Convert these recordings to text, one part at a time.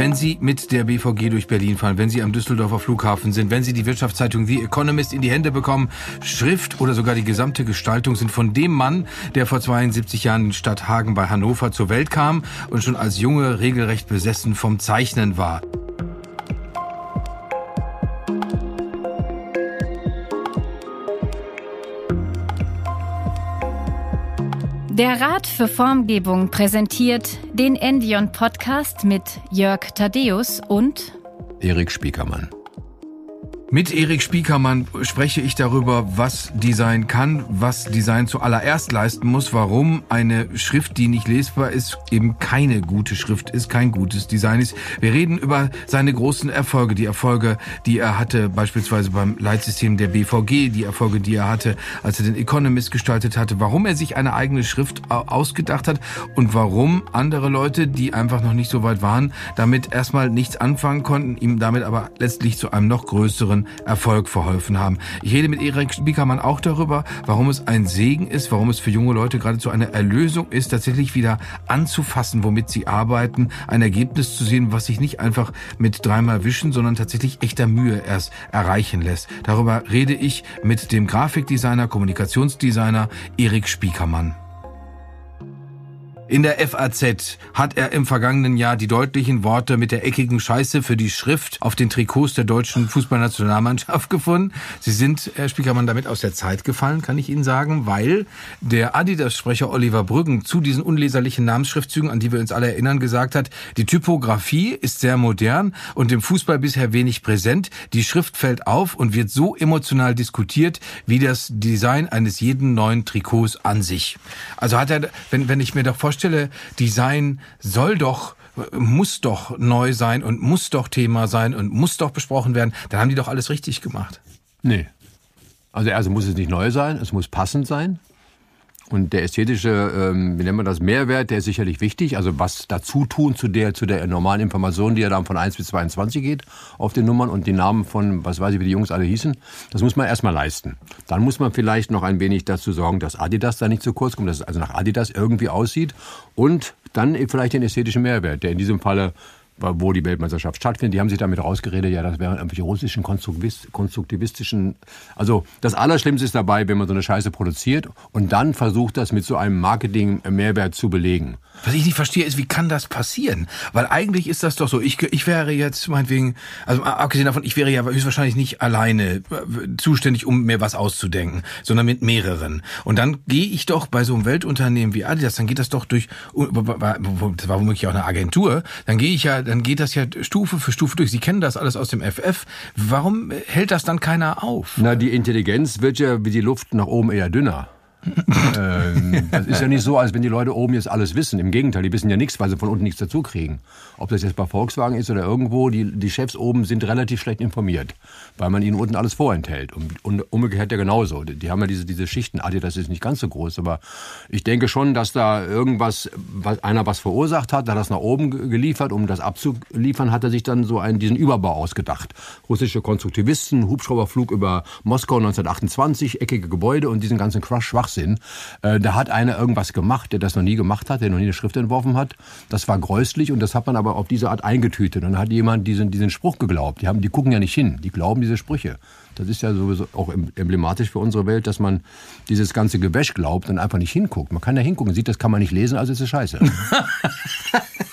wenn Sie mit der BVG durch Berlin fahren, wenn Sie am Düsseldorfer Flughafen sind, wenn Sie die Wirtschaftszeitung The Economist in die Hände bekommen, Schrift oder sogar die gesamte Gestaltung sind von dem Mann, der vor 72 Jahren in Stadt Hagen bei Hannover zur Welt kam und schon als Junge regelrecht besessen vom Zeichnen war. Der Rat für Formgebung präsentiert den Endion Podcast mit Jörg Thaddeus und Erik Spiekermann. Mit Erik Spiekermann spreche ich darüber, was Design kann, was Design zuallererst leisten muss, warum eine Schrift, die nicht lesbar ist, eben keine gute Schrift ist, kein gutes Design ist. Wir reden über seine großen Erfolge, die Erfolge, die er hatte, beispielsweise beim Leitsystem der BVG, die Erfolge, die er hatte, als er den Economist gestaltet hatte, warum er sich eine eigene Schrift ausgedacht hat und warum andere Leute, die einfach noch nicht so weit waren, damit erstmal nichts anfangen konnten, ihm damit aber letztlich zu einem noch größeren Erfolg verholfen haben. Ich rede mit Erik Spiekermann auch darüber, warum es ein Segen ist, warum es für junge Leute geradezu eine Erlösung ist, tatsächlich wieder anzufassen, womit sie arbeiten, ein Ergebnis zu sehen, was sich nicht einfach mit dreimal wischen, sondern tatsächlich echter Mühe erst erreichen lässt. Darüber rede ich mit dem Grafikdesigner, Kommunikationsdesigner Erik Spiekermann. In der FAZ hat er im vergangenen Jahr die deutlichen Worte mit der eckigen Scheiße für die Schrift auf den Trikots der deutschen Fußballnationalmannschaft gefunden. Sie sind, Herr Spiekermann, damit aus der Zeit gefallen, kann ich Ihnen sagen, weil der Adidas-Sprecher Oliver Brüggen zu diesen unleserlichen Namensschriftzügen, an die wir uns alle erinnern, gesagt hat, die Typografie ist sehr modern und im Fußball bisher wenig präsent. Die Schrift fällt auf und wird so emotional diskutiert wie das Design eines jeden neuen Trikots an sich. Also hat er, wenn, wenn ich mir doch vorstelle, Stelle, Design soll doch muss doch neu sein und muss doch Thema sein und muss doch besprochen werden, dann haben die doch alles richtig gemacht. Nee. Also also muss es nicht neu sein, es muss passend sein. Und der ästhetische, ähm, wie nennt man das, Mehrwert, der ist sicherlich wichtig. Also was dazu tun zu der, zu der normalen Information, die ja dann von 1 bis 22 geht auf den Nummern und die Namen von, was weiß ich, wie die Jungs alle hießen, das muss man erstmal leisten. Dann muss man vielleicht noch ein wenig dazu sorgen, dass Adidas da nicht zu kurz kommt, dass es also nach Adidas irgendwie aussieht und dann vielleicht den ästhetischen Mehrwert, der in diesem Falle wo die Weltmeisterschaft stattfindet. Die haben sich damit rausgeredet, ja, das wären irgendwelche russischen konstruktivistischen. Also das Allerschlimmste ist dabei, wenn man so eine Scheiße produziert und dann versucht, das mit so einem Marketing-Mehrwert zu belegen. Was ich nicht verstehe, ist, wie kann das passieren? Weil eigentlich ist das doch so. Ich, ich wäre jetzt meinetwegen, also abgesehen davon, ich wäre ja höchstwahrscheinlich nicht alleine äh, zuständig, um mir was auszudenken, sondern mit mehreren. Und dann gehe ich doch bei so einem Weltunternehmen wie Adidas, dann geht das doch durch, das war womöglich auch eine Agentur, dann gehe ich ja, dann geht das ja Stufe für Stufe durch. Sie kennen das alles aus dem FF. Warum hält das dann keiner auf? Na, die Intelligenz wird ja wie die Luft nach oben eher dünner ähm, das ist ja nicht so, als wenn die Leute oben jetzt alles wissen. Im Gegenteil, die wissen ja nichts, weil sie von unten nichts dazu kriegen. Ob das jetzt bei Volkswagen ist oder irgendwo, die, die Chefs oben sind relativ schlecht informiert, weil man ihnen unten alles vorenthält. Und, und umgekehrt ja genauso. Die, die haben ja diese, diese Schichten. Adi, das ist nicht ganz so groß, aber ich denke schon, dass da irgendwas, was einer was verursacht hat, hat das nach oben geliefert. Um das abzuliefern, hat er sich dann so einen, diesen Überbau ausgedacht. Russische Konstruktivisten, Hubschrauberflug über Moskau 1928, eckige Gebäude und diesen ganzen Crush Schwachsinn. Äh, da hat einer irgendwas gemacht, der das noch nie gemacht hat, der noch nie eine Schrift entworfen hat. Das war gräuslich und das hat man aber auf diese Art eingetütet. Und dann hat jemand diesen, diesen Spruch geglaubt. Die, haben, die gucken ja nicht hin, die glauben diese Sprüche. Das ist ja sowieso auch emblematisch für unsere Welt, dass man dieses ganze Gewäsch glaubt und einfach nicht hinguckt. Man kann ja hingucken, sieht, das kann man nicht lesen, also ist es scheiße.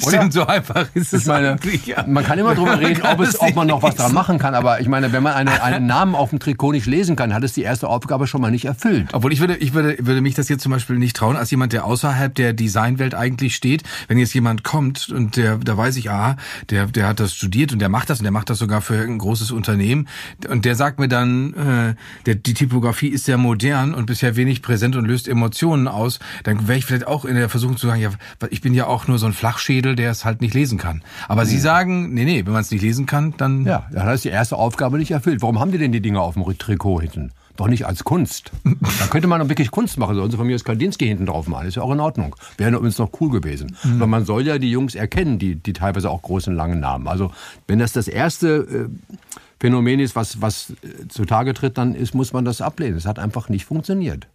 Stimmt, so einfach ist es meine, ja. Man kann immer drüber reden, ob, es, ob man noch was dran machen kann, aber ich meine, wenn man eine, einen Namen auf dem Trikot nicht lesen kann, hat es die erste Aufgabe schon mal nicht erfüllt. Obwohl ich würde, ich würde, würde mich das jetzt zum Beispiel nicht trauen, als jemand, der außerhalb der Designwelt eigentlich steht. Wenn jetzt jemand kommt und der, da weiß ich, ah, der, der hat das studiert und der macht das und der macht das sogar für ein großes Unternehmen und der sagt mir dann, äh, der, die Typografie ist sehr modern und bisher wenig präsent und löst Emotionen aus, dann wäre ich vielleicht auch in der Versuchung zu sagen, ja, ich bin ja auch nur so ein Flachschädel, der es halt nicht lesen kann. Aber Sie sagen, nee, nee, wenn man es nicht lesen kann, dann... Ja, dann es die erste Aufgabe nicht erfüllt. Warum haben die denn die Dinger auf dem Trikot hinten? Doch nicht als Kunst. da könnte man doch wirklich Kunst machen. Sollen sie von mir das Kandinsky hinten drauf malen. Ist ja auch in Ordnung. Wäre übrigens noch cool gewesen. Mhm. Aber man soll ja die Jungs erkennen, die, die teilweise auch großen, langen Namen. Also wenn das das erste... Äh, Phänomen ist, was, was zutage tritt, dann ist, muss man das ablehnen. Es hat einfach nicht funktioniert.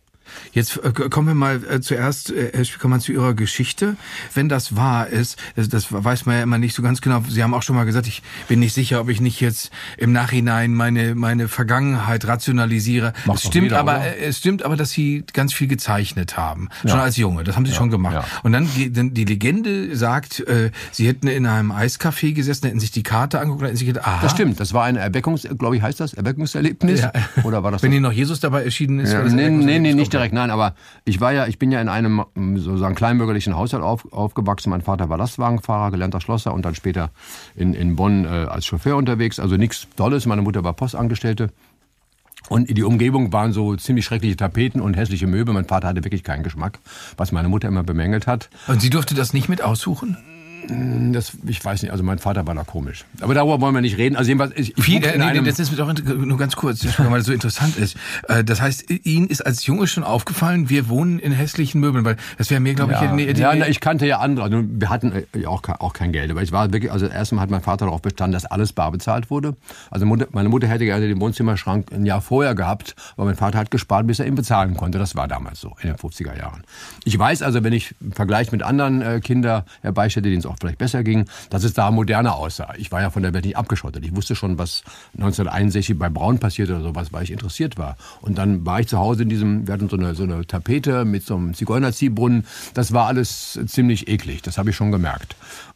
Jetzt äh, kommen wir mal äh, zuerst, äh, Herr Spiekermann, zu Ihrer Geschichte. Wenn das wahr ist, das, weiß man ja immer nicht so ganz genau. Sie haben auch schon mal gesagt, ich bin nicht sicher, ob ich nicht jetzt im Nachhinein meine, meine Vergangenheit rationalisiere. Macht es stimmt jeder, aber, oder? es stimmt aber, dass Sie ganz viel gezeichnet haben. Schon Ja. als Junge. Das haben Sie schon gemacht. ja. Und dann die Legende sagt, Sie hätten in einem Eiscafé gesessen, hätten sich die Karte angeguckt, und hätten sich gedacht, aha. Das stimmt, das war ein Erweckungs, glaube ich, heißt das, Erweckungserlebnis? Ja. Oder war das Wenn Ihnen noch Jesus dabei erschienen ist. Ja, nee, nee, nee, nicht direkt, nein, aber ich war ja, ich bin ja in einem ähm, sozusagen kleinbürgerlichen Haushalt auf, aufgewachsen. Mein Vater war Lastwagenfahrer, gelernter Schlosser und dann später in, in Bonn äh, als Chauffeur unterwegs. Also nichts Dolles. Meine Mutter war Postangestellte. Und die Umgebung waren so ziemlich schreckliche Tapeten und hässliche Möbel. Mein Vater hatte wirklich keinen Geschmack, was meine Mutter immer bemängelt hat. Und Sie durfte das nicht mit aussuchen? Das, ich weiß nicht, also mein Vater war da komisch. Aber darüber wollen wir nicht reden. Also jedenfalls, ich, ich Viel, äh, nee, nee, das ist mir doch nur ganz kurz, weil das so interessant ist. Äh, Das heißt, Ihnen ist als Junge schon aufgefallen, wir wohnen in hässlichen Möbeln, weil das wäre mir, glaube ich, Ja, die, die, ja na, ich kannte ja andere. Also wir hatten äh, auch, ke- auch kein Geld. Aber ich war wirklich, also erstmal hat mein Vater darauf bestanden, dass alles bar bezahlt wurde. Also meine Mutter hätte gerne den Wohnzimmerschrank ein Jahr vorher gehabt, aber mein Vater hat gespart, bis er ihn bezahlen konnte. Das war damals so, in den 50er Jahren. Ich weiß also, wenn ich im Vergleich mit anderen äh, Kinder herbeistätte, denen es auch vielleicht besser ging, dass es da moderner aussah. Ich war ja von der Welt nicht abgeschottet. Ich wusste schon, was 1961 bei Braun passiert oder sowas, weil ich interessiert war. Und dann war ich zu Hause in diesem, wir hatten so eine, so eine Tapete mit so einem Zigeunerziehbrunnen. Das war alles ziemlich eklig. Das habe ich schon gemerkt.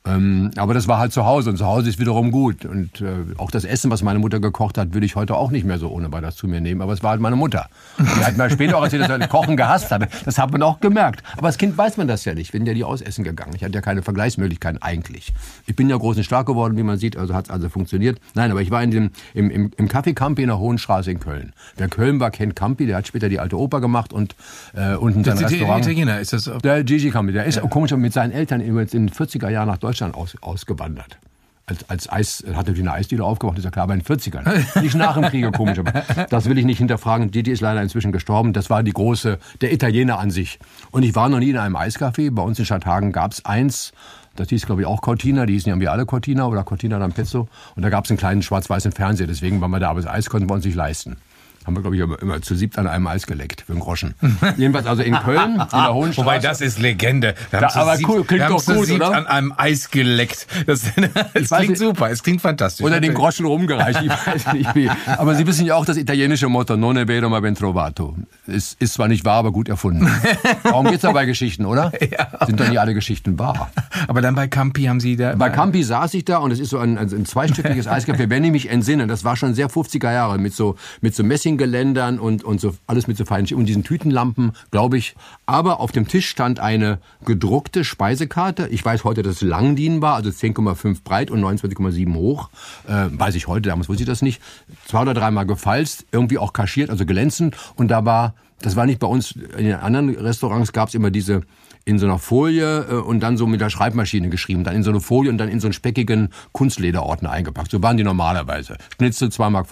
Ähm, aber das war halt zu Hause und zu Hause ist wiederum gut. Und äh, auch das Essen, was meine Mutter gekocht hat, würde ich heute auch nicht mehr so ohne weiteres zu mir nehmen. Aber es war halt meine Mutter. Die hat mir später auch erzählt, dass ich Kochen gehasst habe. Das hat man auch gemerkt. Aber als Kind weiß man das ja nicht. Ich bin ja nie ausessen gegangen. Ich hatte ja keine Vergleichsmöglichkeiten eigentlich. Ich bin ja groß und stark geworden, wie man sieht. Also hat es also funktioniert. Nein, aber ich war in dem, im, im, im Café Campi in der Hohen Straße in Köln. Wer Köln war, kennt Campi. Der hat später die alte Oper gemacht und äh, unten sein Restaurant. Italiener, ist das Der Gigi Campi, der ist komisch mit seinen Eltern in den 40er Jahren nach Deutschland aus, ausgewandert. Als, als Eis, hat natürlich eine Eisdiele aufgemacht, ist ja klar, aber in den 40ern. Nicht nach dem Kriege, komisch, aber das will ich nicht hinterfragen. Gigi ist leider inzwischen gestorben. Das war die große, der Italiener an sich. Und ich war noch nie in einem Eiscafé. Bei uns in Stadthagen gab es eins, das hieß, glaube ich, auch Cortina. Die hießen ja irgendwie alle Cortina oder Cortina d'Ampezzo. Und da gab es einen kleinen schwarz-weißen Fernseher. Deswegen waren wir da, aber das Eis konnten wir uns nicht leisten. Haben wir, glaube ich, immer, immer zu siebt an einem Eis geleckt, für einen Groschen. Jedenfalls also in Köln, in der Hohen Straße. Wobei, das ist Legende. Wir Da- haben zu aber siebt- cool, klingt wir haben doch zu gut, siebt oder? an einem Eis geleckt. Das, das weiß klingt nicht. super, es klingt fantastisch. Oder den Groschen rumgereicht. Ich weiß nicht wie. Aber Sie wissen ja auch das italienische Motto, non è vero ma ben trovato. Ist, ist zwar nicht wahr, aber gut erfunden. Darum geht's ja bei Geschichten, oder? Ja. Sind doch nicht alle Geschichten wahr. Aber dann bei Campi haben Sie da... Bei Campi saß ich da und es ist so ein, ein zweistöckiges Eiscafé, wenn ich mich entsinne. Das war schon sehr 50er Jahre mit so, mit so Messinggeländern und, und so alles mit so feinen und diesen Tütenlampen, glaube ich. Aber auf dem Tisch stand eine gedruckte Speisekarte. Ich weiß heute, dass es Langdien war, also 10,5 breit und 29,7 hoch. Äh, weiß ich heute, damals wusste ich das nicht. Zwei oder dreimal gefalzt, irgendwie auch kaschiert, also glänzend. Und da war, das war nicht bei uns, in den anderen Restaurants gab es immer diese in so einer Folie äh, und dann so mit der Schreibmaschine geschrieben, dann in so eine Folie und dann in so einen speckigen Kunstlederordner eingepackt. So waren die normalerweise. Schnitzel 2,50 Mark.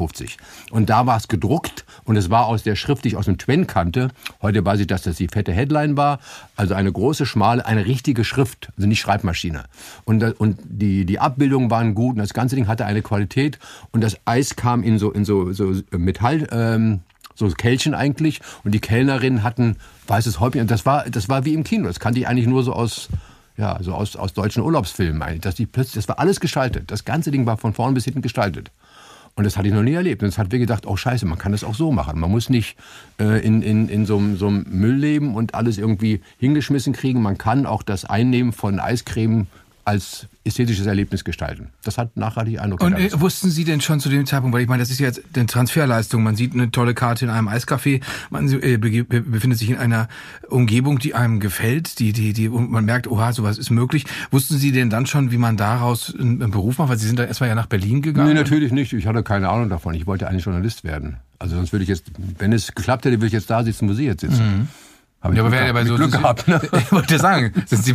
Und da war es gedruckt und es war aus der Schrift, die ich aus dem Twen kannte. Heute weiß ich, dass das die fette Headline war. Also eine große, schmale, eine richtige Schrift, also nicht Schreibmaschine. Und, und die, die Abbildungen waren gut und das ganze Ding hatte eine Qualität und das Eis kam in so, in so, so Metall, ähm, so Kälchen eigentlich. Und die Kellnerinnen hatten weißes Häubchen. Und das war, das war wie im Kino. Das kannte ich eigentlich nur so aus, ja, so aus, aus deutschen Urlaubsfilmen eigentlich. Dass die plötzlich, das war alles gestaltet. Das ganze Ding war von vorn bis hinten gestaltet. Und das hatte ich noch nie erlebt. Und es hat mir gedacht, oh scheiße, man kann das auch so machen. Man muss nicht äh, in, in, in so, so einem Müll leben und alles irgendwie hingeschmissen kriegen. Man kann auch das Einnehmen von Eiscreme als ästhetisches Erlebnis gestalten. Das hat nachhaltig Eindruck Und äh, wussten Sie denn schon zu dem Zeitpunkt, weil ich meine, das ist ja jetzt eine Transferleistung. Man sieht eine tolle Karte in einem Eiscafé, man äh, befindet sich in einer Umgebung, die einem gefällt, die, die, die, und man merkt, oha, sowas ist möglich. Wussten Sie denn dann schon, wie man daraus einen, Beruf macht? Weil Sie sind da erstmal ja nach Berlin gegangen. Nee, natürlich nicht. Ich hatte keine Ahnung davon. Ich wollte eigentlich Journalist werden. Also sonst würde ich jetzt, wenn es geklappt hätte, würde ich jetzt da sitzen, wo Sie jetzt sitzen. Habe ich Ja, aber wäre ja bei so Glück gehabt. Ne? Ich wollte sagen, sind Sie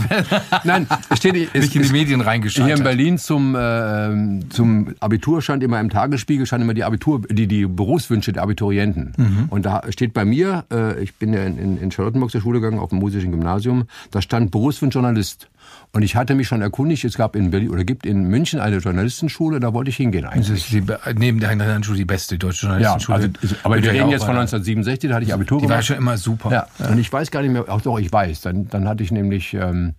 Nein, es steht nicht in die Medien hier in reingeschaltet. Berlin zum, äh, zum Abitur stand immer im Tagesspiegel stand immer die Abitur, die, die Berufswünsche der Abiturienten. Mhm. Und da steht bei mir, äh, ich bin ja in, in, in Charlottenburg zur Schule gegangen, auf dem musischen Gymnasium, da stand Berufswunsch Journalist. Und ich hatte mich schon erkundigt, es gab in Berlin oder gibt in München eine Journalistenschule, da wollte ich hingehen eigentlich. Die, neben der Heinrich-Schule die beste deutsche Journalistenschule. Ja, also, aber wir reden jetzt von 1967, da hatte ich Abitur die gemacht. war schon immer super. Ja. ja. Und ich weiß gar nicht mehr, ach doch, ich weiß. Dann, dann hatte ich nämlich, ähm,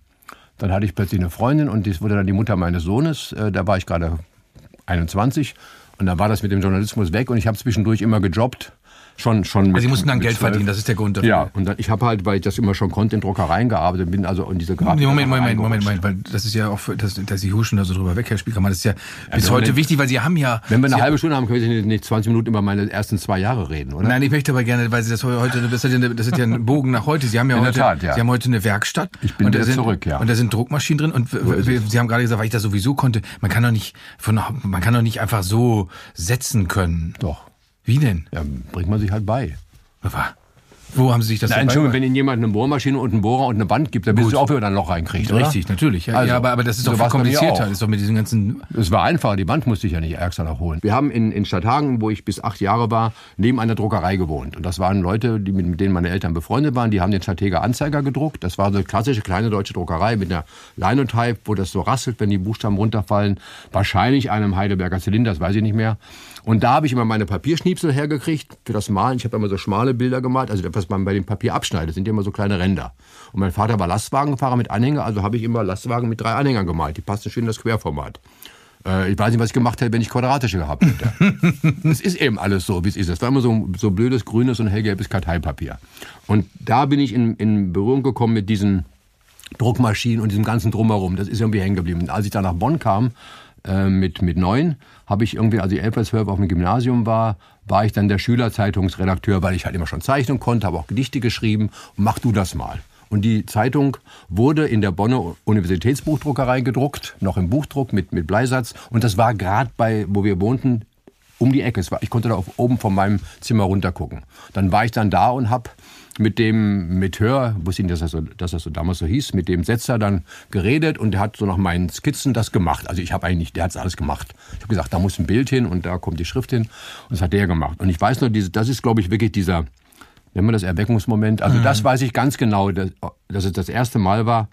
dann hatte ich plötzlich eine Freundin und das wurde dann die Mutter meines Sohnes. Äh, da war ich gerade 21 und dann war das mit dem Journalismus weg und ich habe zwischendurch immer gejobbt schon schon mit, also Sie mussten dann Geld 12. verdienen, das ist der Grund dafür. Ja, und dann, ich habe halt, weil ich das immer schon konnte, in Druckereien gearbeitet bin, also in diese Grafik. Moment, Moment, Moment, Moment, weil das ist ja auch, für, dass, dass Sie huschen da so drüber weg, Herr Spiekermann, das ist ja bis heute nicht, wichtig, weil Sie haben ja... Wenn wir eine Sie halbe Stunde haben, können wir nicht 20 Minuten über meine ersten zwei Jahre reden, oder? Nein, ich möchte aber gerne, weil Sie das heute, das ist ja, das ist ja ein Bogen nach heute. Sie haben ja in heute, Tat, ja. Sie haben heute eine Werkstatt. Ich bin und wieder sind, zurück, ja. Und da sind Druckmaschinen drin und so Sie haben gerade gesagt, weil ich das sowieso konnte, man kann doch nicht, von, man kann doch nicht einfach so setzen können. Doch. Wie denn? Ja, bringt man sich halt bei. Wo haben Sie sich das Nein, Entschuldigung, wenn Ihnen jemand eine Bohrmaschine und einen Bohrer und eine Band gibt, dann bist du auch, wie man ein Loch reinkriegt, oder? Richtig, natürlich. Ja, Also, ja, aber, aber das ist doch so viel bei mir komplizierter. ist doch mit diesen ganzen. Es war einfacher, die Band musste ich ja nicht extra noch holen. Wir haben in, in Stadthagen, wo ich bis acht Jahre war, neben einer Druckerei gewohnt. Und das waren Leute, die mit, mit denen meine Eltern befreundet waren, die haben den Stratega Anzeiger gedruckt. Das war so eine klassische kleine deutsche Druckerei mit einer Linotype, wo das so rasselt, wenn die Buchstaben runterfallen. Wahrscheinlich einem Heidelberger Zylinder, das weiß ich nicht mehr. Und da habe ich immer meine Papierschniepsel hergekriegt für das Malen. Ich habe immer so schmale Bilder gemalt, also das, was man bei dem Papier abschneidet, sind ja immer so kleine Ränder. Und mein Vater war Lastwagenfahrer mit Anhänger, also habe ich immer Lastwagen mit drei Anhängern gemalt. Die passen schön in das Querformat. Äh, ich weiß nicht, was ich gemacht hätte, wenn ich quadratische gehabt hätte. Es ist eben alles so, wie es ist. Das war immer so, so blödes, grünes und hellgelbes Karteipapier. Und da bin ich in, in Berührung gekommen mit diesen Druckmaschinen und diesem ganzen Drumherum. Das ist irgendwie hängen geblieben. Und als ich dann nach Bonn kam, äh, mit, mit neun, habe ich irgendwie, als ich elf oder zwölf auf dem Gymnasium war, war ich dann der Schülerzeitungsredakteur, weil ich halt immer schon Zeichnen konnte, habe auch Gedichte geschrieben. Mach du das mal. Und die Zeitung wurde in der Bonner Universitätsbuchdruckerei gedruckt, noch im Buchdruck mit, mit Bleisatz. Und das war gerade bei, wo wir wohnten, um die Ecke. War, ich konnte da oben von meinem Zimmer runter gucken. Dann war ich dann da und habe mit dem Metheur, wusste ich nicht, dass das, so, dass das so damals so hieß, mit dem Setzer dann geredet und der hat so nach meinen Skizzen das gemacht. Also ich habe eigentlich, der hat alles gemacht. Ich habe gesagt, da muss ein Bild hin und da kommt die Schrift hin und das hat der gemacht. Und ich weiß nur, diese, das ist, glaube ich, wirklich dieser, nennen wir das Erweckungsmoment. Also das weiß ich ganz genau, dass, dass es das erste Mal war,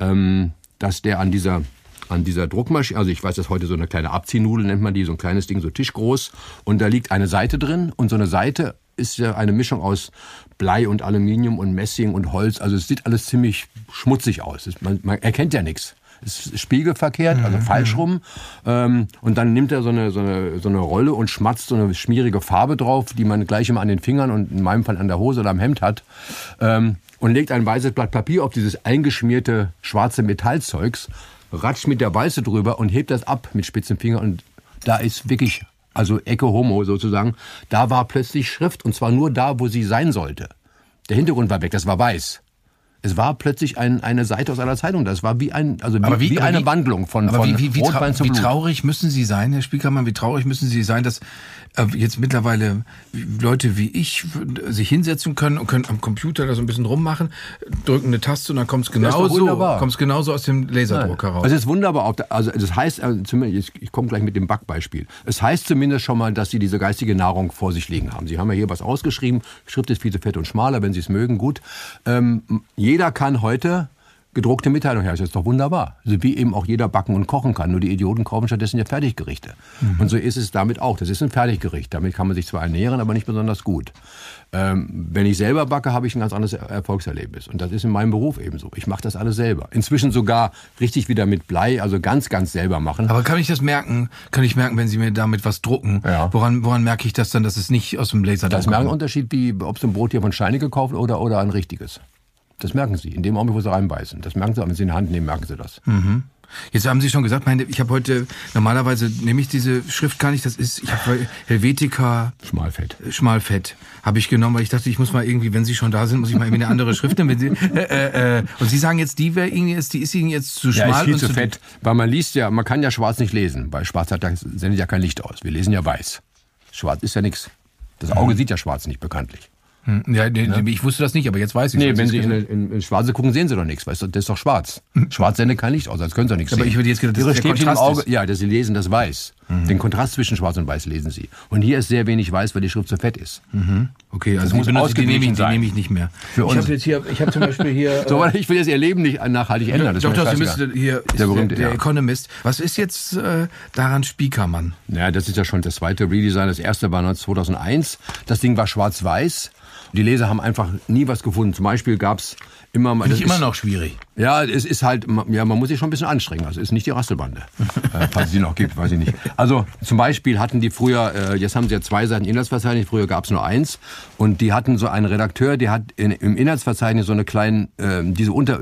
ähm, dass der an dieser an dieser Druckmaschine, also ich weiß, das ist heute so eine kleine Abziehnudel, nennt man die, so ein kleines Ding, so tischgroß. Und da liegt eine Seite drin und so eine Seite ist ja eine Mischung aus Blei und Aluminium und Messing und Holz. Also es sieht alles ziemlich schmutzig aus. Es, man, man erkennt ja nichts. Es ist spiegelverkehrt, also falsch rum. Ähm, und dann nimmt er so eine, so, eine, so eine Rolle und schmatzt so eine schmierige Farbe drauf, die man gleich immer an den Fingern und in meinem Fall an der Hose oder am Hemd hat. Ähm, und legt ein weißes Blatt Papier auf dieses eingeschmierte schwarze Metallzeugs, ratscht mit der Weiße drüber und hebt das ab mit spitzen Fingern. Und da ist wirklich also Ecke Homo sozusagen, da war plötzlich Schrift und zwar nur da, wo sie sein sollte. Der Hintergrund war weg, das war weiß. Es war plötzlich ein, eine Seite aus einer Zeitung. Das war wie ein, also wie, wie, wie eine wie, Wandlung von, aber von wie, wie, Rotwein trau zum wie Blut. traurig müssen Sie sein, Herr Spiekermann, wie traurig müssen Sie sein, dass jetzt mittlerweile Leute wie ich sich hinsetzen können und können am Computer da so ein bisschen rummachen, drücken eine Taste und dann kommt es genauso, kommt's genauso aus dem Laserdrucker raus. Also es ist wunderbar. Auch, also das heißt, also zumindest, ich komme gleich mit dem Backbeispiel. Es heißt zumindest schon mal, dass Sie diese geistige Nahrung vor sich liegen haben. Sie haben ja hier was ausgeschrieben. Schrift ist viel zu fett und schmaler, wenn Sie es mögen, gut. Ähm, jeder kann heute gedruckte Mitteilung herstellen. Das ist doch wunderbar. Also wie eben auch jeder backen und kochen kann. Nur die Idioten kaufen stattdessen ja Fertiggerichte. Und so ist es damit auch. Das ist ein Fertiggericht. Damit kann man sich zwar ernähren, aber nicht besonders gut. Ähm, wenn ich selber backe, habe ich ein ganz anderes Er- Erfolgserlebnis. Und das ist in meinem Beruf ebenso. Ich mache das alles selber. Inzwischen sogar richtig wieder mit Blei, also ganz, ganz selber machen. aber kann ich das merken? Kann ich merken, wenn Sie mir damit was drucken? Ja. Woran, woran merke ich das dann, dass es nicht aus dem Laserdrucker Das merkt einen? Unterschied, wie ob Sie ein Brot hier von Scheine gekauft oder, oder ein richtiges. Das merken Sie. In dem Augenblick, wo Sie reinbeißen. Das merken Sie, wenn Sie in die Hand nehmen, merken Sie das. Jetzt haben Sie schon gesagt, meine, ich habe heute, normalerweise nehme ich diese Schrift gar nicht, das ist, ich habe Helvetica Schmalfett. Schmalfett habe ich genommen, weil ich dachte, ich muss mal irgendwie, wenn Sie schon da sind, muss ich mal irgendwie eine andere Schrift nehmen. Sie, äh, äh, und Sie sagen jetzt, die wäre Ihnen jetzt, die ist Ihnen jetzt zu Ja, schmal ist viel und zu fett. Weil man liest ja, man kann ja schwarz nicht lesen. Weil schwarz hat, sendet ja kein Licht aus. Wir lesen ja weiß. Schwarz ist ja nichts. Das Auge sieht ja schwarz nicht, bekanntlich. Hm, ja, nee, ja, ich wusste das nicht, aber jetzt weiß ich Nee, wenn Sie in, in, in, Schwarze gucken, sehen Sie doch nichts, weißt du, das ist doch schwarz. Hm. Schwarz sendet kein Licht aus, als können Sie doch nichts aber sehen. ich würde jetzt gedacht, das Ihre ist im Auge, ist. Ja, dass Sie lesen das weiß. Mhm. Den Kontrast zwischen Schwarz und Weiß lesen Sie. Und hier ist sehr wenig Weiß, weil die Schrift so fett ist. Mhm. Okay, also das muss die nehme, ich, die nehme ich nicht mehr. Für ich habe jetzt hier, ich habe zum Beispiel hier. so, äh, ich will jetzt Ihr Leben nicht nachhaltig ändern. Das doch, doch, Sie müssen hier der, berühmte, der, der ja. Economist. Was ist jetzt äh, daran Spiekermann? Ja, das ist ja schon das zweite Redesign. Das erste war 2001. Das Ding war schwarz-weiß. Die Leser haben einfach nie was gefunden. Zum Beispiel gab es immer mal. Ist immer noch schwierig. Ja, es ist halt, ja, man muss sich schon ein bisschen anstrengen. Also es ist nicht die Rasselbande, äh, falls es die noch gibt, weiß ich nicht. Also zum Beispiel hatten die früher, äh, jetzt haben sie ja zwei Seiten Inhaltsverzeichnis, früher gab es nur eins. Und die hatten so einen Redakteur, der hat in, im Inhaltsverzeichnis so eine kleine, äh, diese Unter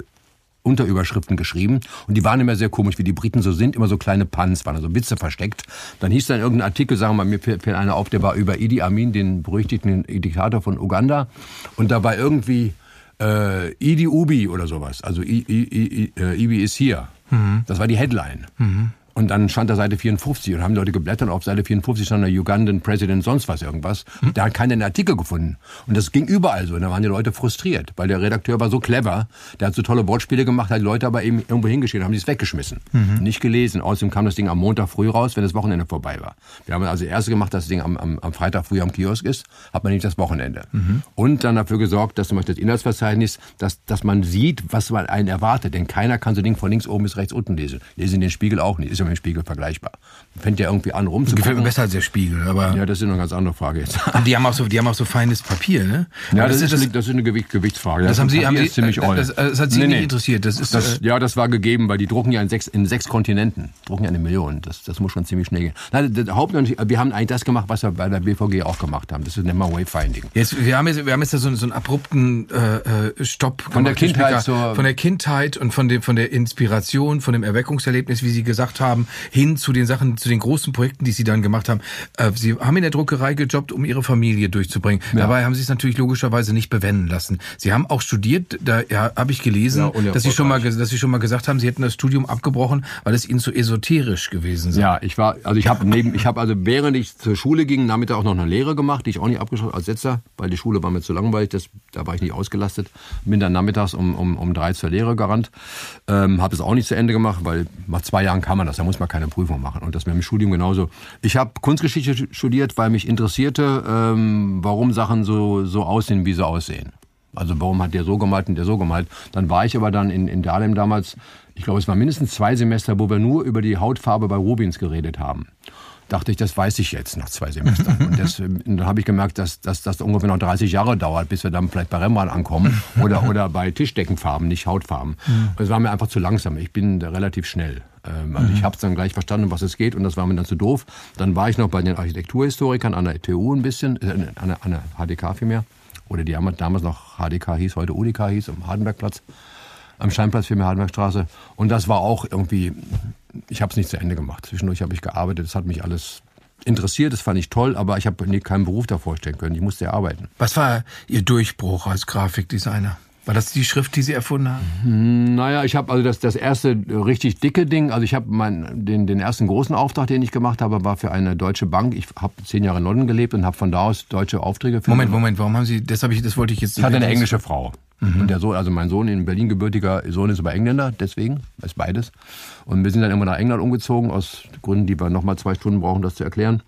Unterüberschriften geschrieben und die waren immer sehr komisch, wie die Briten so sind, immer so kleine Puns, waren also Witze versteckt. Dann hieß dann irgendein Artikel, sagen wir mal, mir fällt einer auf, der war über Idi Amin, den berüchtigten Diktator von Uganda und da war irgendwie äh, Idi Ubi oder sowas, also I, I, I, äh, Ibi ist hier. Mhm. Das war die Headline. Mhm. Und dann stand da Seite 54 und haben Leute geblättert. Auf Seite 54 stand der Ugandan President sonst was irgendwas. Hm. Der hat keinen Artikel gefunden. Und das ging überall so. Und da waren die Leute frustriert, weil der Redakteur war so clever. Der hat so tolle Wortspiele gemacht, hat die Leute aber eben irgendwo hingeschickt, haben die es weggeschmissen. Mhm. Nicht gelesen. Außerdem kam das Ding am Montag früh raus, wenn das Wochenende vorbei war. Wir haben also erste gemacht, dass das Ding am, am, am Freitag früh am Kiosk ist, hat man nicht das Wochenende. Mhm. Und dann dafür gesorgt, dass zum Beispiel das Inhaltsverzeichnis, dass, dass man sieht, was man einen erwartet. Denn keiner kann so Ding von links oben bis rechts unten lesen. Lesen den Spiegel auch nicht. Ist ja mit dem Spiegel vergleichbar. Fängt ja irgendwie an rumzugucken. Gefällt mir besser als der Spiegel, aber. Ja, das ist eine ganz andere Frage jetzt. Die haben auch so, die haben auch so feines Papier, ne? Ja, das, das, ist, das, das ist eine Gewicht, Gewichtsfrage. Das, das haben Sie, haben Sie, ziemlich äh, das, das, hat Sie nee, nicht nee. interessiert. Das ist, das, äh, ja, das war gegeben, weil die drucken ja in sechs, in sechs Kontinenten. Drucken ja eine Million. Das, das muss schon ziemlich schnell gehen. Nein, der Haupt, wir haben eigentlich das gemacht, was wir bei der BVG auch gemacht haben. Das ist nennt man Wayfinding. Jetzt, wir haben jetzt, wir haben jetzt da so, so einen abrupten äh, äh Stopp von der Kindheit zur von der Kindheit und von dem von der Inspiration, von dem Erweckungserlebnis, wie Sie gesagt haben, hin zu den Sachen, zu den großen Projekten, die Sie dann gemacht haben. Äh, Sie haben in der Druckerei gejobbt, um Ihre Familie durchzubringen. Ja. Dabei haben Sie es natürlich logischerweise nicht bewenden lassen. Sie haben auch studiert, da ja, habe ich gelesen, ja, dass Sie schon mal, dass Sie schon mal gesagt haben, Sie hätten das Studium abgebrochen, weil es Ihnen zu esoterisch gewesen sei. Ja, ich war, also ich habe neben, ich habe also während ich zur Schule ging, Nachmittag auch noch eine Lehre gemacht, die ich auch nicht abgeschlossen als Setzer, weil die Schule war mir zu langweilig, das, da war ich nicht ausgelastet. Bin dann nachmittags um, um, um drei zur Lehre gerannt, ähm, habe es auch nicht zu Ende gemacht, weil nach zwei Jahren kann man das, da muss man keine Prüfung machen. Und das mit dem Studium genauso. Ich habe Kunstgeschichte studiert, weil mich interessierte, ähm, warum Sachen so, so aussehen, wie sie aussehen. Also warum hat der so gemalt und der so gemalt? Dann war ich aber dann in, in Dahlem damals, ich glaube, es war mindestens zwei Semester, wo wir nur über die Hautfarbe bei Rubins geredet haben dachte ich, das weiß ich jetzt nach zwei Semestern. Und, das, und dann habe ich gemerkt, dass, dass das ungefähr noch 30 Jahre dauert, bis wir dann vielleicht bei Rembrandt ankommen oder, oder bei Tischdeckenfarben, nicht Hautfarben. Es war mir einfach zu langsam. Ich bin relativ schnell. Ähm, also ich habe es dann gleich verstanden, was es geht und das war mir dann zu doof. Dann war ich noch bei den Architekturhistorikern an der TU ein bisschen, äh, an, der, an der HDK vielmehr. Oder die haben damals noch HDK hieß, heute UDK hieß, am Hardenbergplatz am Steinplatz für Hardenbergstraße. Und das war auch irgendwie, ich habe es nicht zu Ende gemacht. Zwischendurch habe ich gearbeitet, das hat mich alles interessiert, das fand ich toll, aber ich habe keinen Beruf da vorstellen können. Ich musste arbeiten. Was war Ihr Durchbruch als Grafikdesigner? War das die Schrift, die Sie erfunden haben? Hm, naja, ich habe also das, das erste richtig dicke Ding, also ich habe den, den ersten großen Auftrag, den ich gemacht habe, war für eine deutsche Bank. Ich habe zehn Jahre in London gelebt und habe von da aus deutsche Aufträge für. Moment, Moment, warum haben Sie, das habe ich, das wollte ich jetzt. Ich hatte eine englische Frau. Mhm. Und der Sohn, also mein Sohn, in Berlin gebürtiger Sohn ist aber Engländer, deswegen, ist beides. Und wir sind dann immer nach England umgezogen, aus Gründen, die wir nochmal zwei Stunden brauchen, das zu erklären.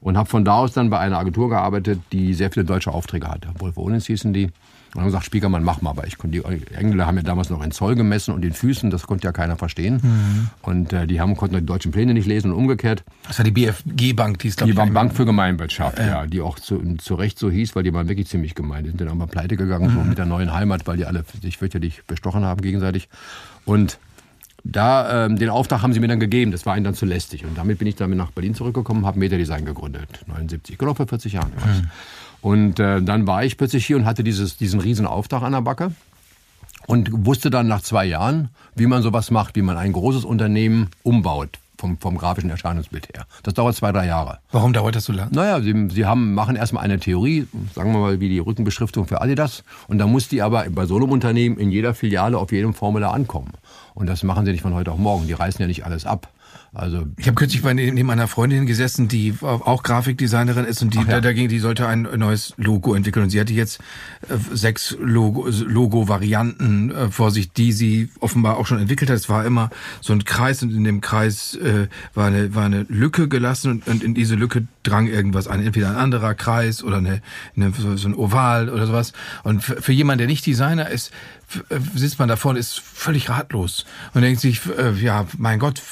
Und habe von da aus dann bei einer Agentur gearbeitet, die sehr viele deutsche Aufträge hatte. Wolf Ohlens hießen die. Und haben gesagt, Spiekermann, mach mal. Aber ich konnte, die Engländer haben ja damals noch in Zoll gemessen und den Füßen, das konnte ja keiner verstehen. Mhm. Und äh, die haben, konnten die deutschen Pläne nicht lesen und umgekehrt. Das war die BFG-Bank, die ist. Die Bank für Gemeinwirtschaft, ja, ja. Die auch zu, zu Recht so hieß, weil die waren wirklich ziemlich gemein. Die sind dann auch mal pleite gegangen, mhm. so mit der neuen Heimat, weil die alle sich fürchterlich bestochen haben gegenseitig. Und da ähm, den Auftrag haben sie mir dann gegeben, das war ihnen dann zu lästig. Und damit bin ich dann nach Berlin zurückgekommen, habe Metadesign gegründet, 79, genau vor 40 Jahren. Mhm. Und äh, dann war ich plötzlich hier und hatte dieses, diesen riesen Auftrag an der Backe und wusste dann nach zwei Jahren, wie man sowas macht, wie man ein großes Unternehmen umbaut. Vom, vom grafischen Erscheinungsbild her. Das dauert zwei, drei Jahre. Warum dauert das so lange? Naja, sie, sie haben, machen erstmal eine Theorie, sagen wir mal wie die Rückenbeschriftung für Adidas. Und da muss die aber bei so einem Unternehmen in jeder Filiale auf jedem Formular ankommen. Und das machen sie nicht von heute auf morgen. Die reißen ja nicht alles ab. Also ich habe kürzlich bei neben einer Freundin gesessen, die auch Grafikdesignerin ist und die ja. dagegen, die sollte ein neues Logo entwickeln und sie hatte jetzt äh, sechs Logo, Logo-Varianten äh, vor sich, die sie offenbar auch schon entwickelt hat. Es war immer so ein Kreis und in dem Kreis äh, war eine war eine Lücke gelassen und, und in diese Lücke drang irgendwas ein, entweder ein anderer Kreis oder eine, eine so ein Oval oder sowas. Und für, für jemanden, der nicht Designer ist, sitzt man davor und ist völlig ratlos und denkt sich, äh, ja, mein Gott,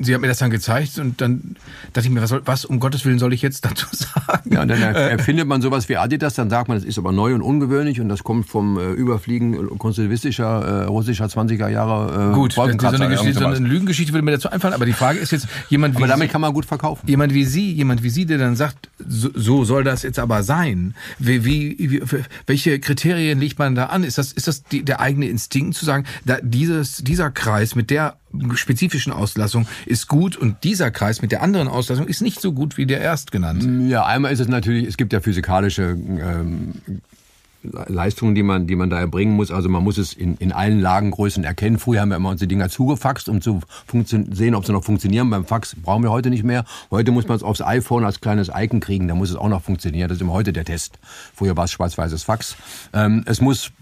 sie hat mir das dann gezeigt und dann dachte ich mir, was, soll, was um Gottes Willen soll ich jetzt dazu sagen? Ja, und dann erfindet man sowas wie Adidas, dann sagt man, das ist aber neu und ungewöhnlich und das kommt vom äh, Überfliegen konstruktivistischer, äh, russischer 20er Jahre. Äh, gut, so eine, so eine Lügengeschichte würde mir dazu einfallen, aber die Frage ist jetzt, jemand wie Aber damit Sie, kann man gut verkaufen. Jemand wie Sie, jemand wie Sie, der dann sagt, so, so soll das jetzt aber sein. Wie, wie, wie, welche Kriterien legt man da an? Ist das das, ist das die, der eigene Instinkt zu sagen, da dieses, dieser Kreis mit der spezifischen Auslassung ist gut und dieser Kreis mit der anderen Auslassung ist nicht so gut wie der erstgenannte? Ja, einmal ist es natürlich, es gibt ja physikalische ähm, Leistungen, die man, die man da erbringen muss. Also man muss es in, in allen Lagengrößen erkennen. Früher haben wir immer unsere Dinger zugefaxt, um zu sehen, ob sie noch funktionieren. Beim Fax brauchen wir heute nicht mehr. Heute muss man es aufs iPhone als kleines Icon kriegen. Da muss es auch noch funktionieren. Das ist immer heute der Test. Früher war es schwarz-weißes Fax. Ähm, es muss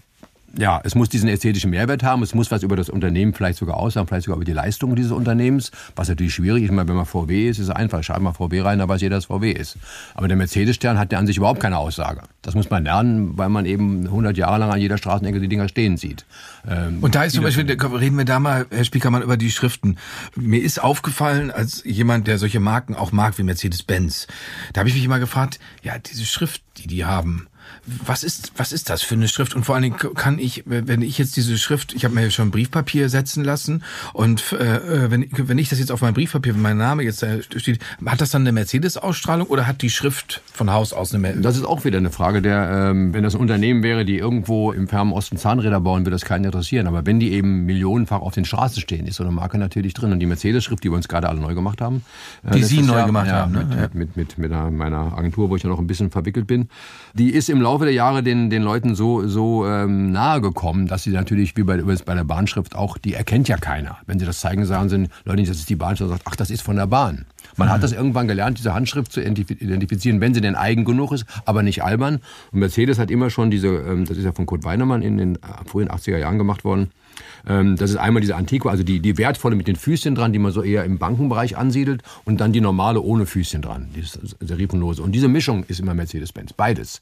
ja, es muss diesen ästhetischen Mehrwert haben, es muss was über das Unternehmen vielleicht sogar aussagen, vielleicht sogar über die Leistung dieses Unternehmens, was natürlich schwierig ist. Ich meine, wenn man VW ist, ist es einfach. Schreibt mal VW rein, da weiß jeder, dass VW ist. Aber der Mercedes-Stern hat ja an sich überhaupt keine Aussage. Das muss man lernen, weil man eben 100 Jahre lang an jeder Straßenecke die Dinger stehen sieht. Ähm, Und da ist zum Beispiel, reden wir da mal, Herr Spiekermann, über die Schriften. Mir ist aufgefallen, als jemand, der solche Marken auch mag, wie Mercedes-Benz, da habe ich mich immer gefragt, ja, diese Schrift, die die haben, was ist, was ist das für eine Schrift? Und vor allen Dingen kann ich, wenn ich jetzt diese Schrift, ich habe mir schon Briefpapier setzen lassen und äh, wenn, wenn ich das jetzt auf mein Briefpapier, wenn mein Name jetzt da steht, hat das dann eine Mercedes-Ausstrahlung oder hat die Schrift von Haus aus eine Mercedes? Das ist auch wieder eine Frage der, ähm, wenn das ein Unternehmen wäre, die irgendwo im fernen Osten Zahnräder bauen, würde das keinen interessieren. Aber wenn die eben millionenfach auf den Straßen stehen, ist so eine Marke natürlich drin. Und die Mercedes-Schrift, die wir uns gerade alle neu gemacht haben. Äh, die Sie neu Jahr, gemacht ja, haben, ne? Mit, mit, mit, mit meiner Agentur, wo ich ja noch ein bisschen verwickelt bin. Die ist im Laufe der Jahre den, den Leuten so, so ähm, nahe gekommen, dass sie natürlich, wie bei, bei der Bahnschrift auch, die erkennt ja keiner. Wenn sie das zeigen, sagen sie, Leute, das ist die Bahnschrift, sagt, ach, das ist von der Bahn. Man mhm. hat das irgendwann gelernt, diese Handschrift zu identifizieren, wenn sie denn eigen genug ist, aber nicht albern. Und Mercedes hat immer schon diese, ähm, das ist ja von Kurt Weinermann in den äh, frühen 80er Jahren gemacht worden, ähm, das ist einmal diese Antiqua, also die, die wertvolle mit den Füßchen dran, die man so eher im Bankenbereich ansiedelt, und dann die normale ohne Füßchen dran, die Serifonose. Und diese Mischung ist immer Mercedes-Benz, beides.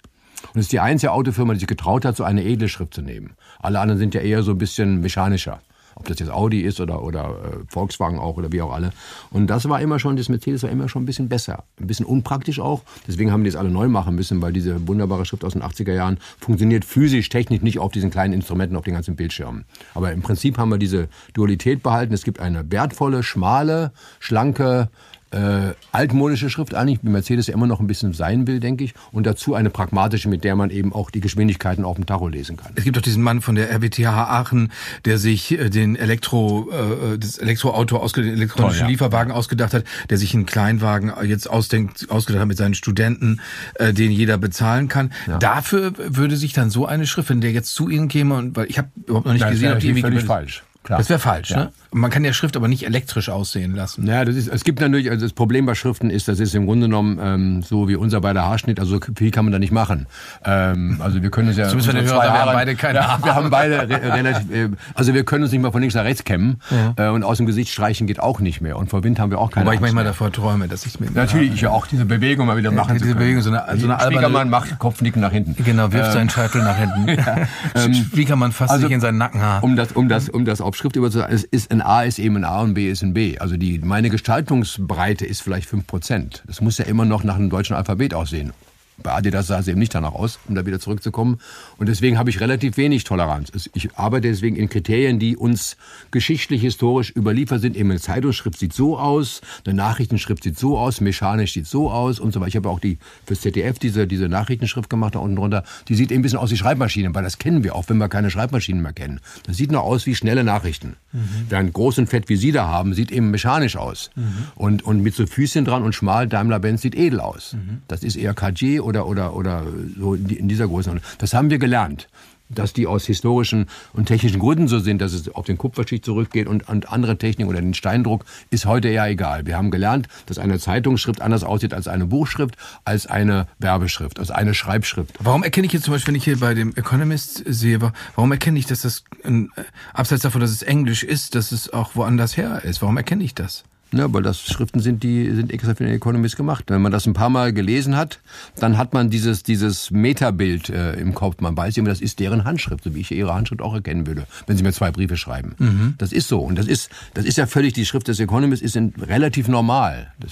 Und es ist die einzige Autofirma, die sich getraut hat, so eine edle Schrift zu nehmen. Alle anderen sind ja eher so ein bisschen mechanischer ob das jetzt Audi ist oder, oder äh, Volkswagen auch oder wie auch alle. Und das war immer schon, das Mercedes war immer schon ein bisschen besser. Ein bisschen unpraktisch auch. Deswegen haben die es alle neu machen müssen, weil diese wunderbare Schrift aus den 80er Jahren funktioniert physisch, technisch nicht auf diesen kleinen Instrumenten, auf den ganzen Bildschirmen. Aber im Prinzip haben wir diese Dualität behalten. Es gibt eine wertvolle, schmale, schlanke, äh, altmodische Schrift eigentlich, wie Mercedes ja immer noch ein bisschen sein will, denke ich. Und dazu eine pragmatische, mit der man eben auch die Geschwindigkeiten auf dem Tacho lesen kann. Es gibt doch diesen Mann von der RWTH Aachen, der sich äh, den Elektro, äh, das Elektroauto, ausge den elektronischen Toll, ja. Lieferwagen ausgedacht hat, der sich einen Kleinwagen jetzt ausdenkt, ausgedacht hat mit seinen Studenten, äh, den jeder bezahlen kann. Ja. Dafür würde sich dann so eine Schrift, wenn der jetzt zu Ihnen käme und weil ich habe überhaupt noch nicht das gesehen, ob die irgendwie völlig falsch. Klar. Das wäre falsch, ja. ne? Man kann ja Schrift aber nicht elektrisch aussehen lassen. Ja, das ist, es gibt natürlich, also das Problem bei Schriften ist, das ist im Grunde genommen ähm, so wie unser beider Haarschnitt, also viel kann man da nicht machen. Ähm, also wir können uns ja... Zumindest wenn zwei Haare, beide keine ja, Wir haben beide re relativ, äh, also wir können uns nicht mal von links nach rechts kämmen ja. äh, und aus dem Gesicht streichen geht auch nicht mehr und vor Wind haben wir auch keine Wobei ich manchmal mehr. davor träume, dass ich mir... Natürlich, ich ja auch diese Bewegung mal wieder machen Diese Bewegung, so eine, so eine alberne... Macht Kopfnicken nach hinten. Genau, wirft äh, seinen Scheitel nach hinten. ja. ähm, Spiekermann fasst also, sich in seinen Nackenhaar. Um das, um das, um das auf Schrift überzusagen, es ist ein ein A ist eben ein A und B ist ein B. Also die, meine Gestaltungsbreite ist vielleicht 5%. Das muss ja immer noch nach einem deutschen Alphabet aussehen. Bei Adidas sah es eben nicht danach aus, um da wieder zurückzukommen. Und deswegen habe ich relativ wenig Toleranz. Ich arbeite deswegen in Kriterien, die uns geschichtlich, historisch überliefert sind. Eben eine Zeitungsschrift sieht so aus, eine Nachrichtenschrift sieht so aus, mechanisch sieht so aus und so weiter. Ich habe auch die fürs ZDF diese, diese Nachrichtenschrift gemacht da unten drunter. Die sieht eben ein bisschen aus wie Schreibmaschinen, weil das kennen wir auch, wenn wir keine Schreibmaschinen mehr kennen. Das sieht noch aus wie schnelle Nachrichten. Mhm. Während groß und fett wie Sie da haben, sieht eben mechanisch aus. Mhm. Und, und mit so Füßchen dran und schmal Daimler-Benz sieht edel aus. Mhm. Das ist eher KG oder, oder, oder so in dieser Größe. Das haben wir gelernt. Dass die aus historischen und technischen Gründen so sind, dass es auf den Kupferschicht zurückgeht und, und andere Technik oder den Steindruck, ist heute eher egal. Wir haben gelernt, dass eine Zeitungsschrift anders aussieht als eine Buchschrift, als eine Werbeschrift, als eine Schreibschrift. Warum erkenne ich jetzt zum Beispiel, wenn ich hier bei dem Economist sehe, warum erkenne ich, dass das, äh, abseits davon, dass es Englisch ist, dass es auch woanders her ist? Warum erkenne ich das? Ja, weil das Schriften sind, die sind extra für den Economist gemacht. Wenn man das ein paar Mal gelesen hat, dann hat man dieses, dieses Metabild äh, im Kopf. Man weiß immer, das ist deren Handschrift, so wie ich ihre Handschrift auch erkennen würde, wenn sie mir zwei Briefe schreiben. Mhm. Das ist so. Und das ist, das ist ja völlig, die Schrift des Economist ist relativ normal. Das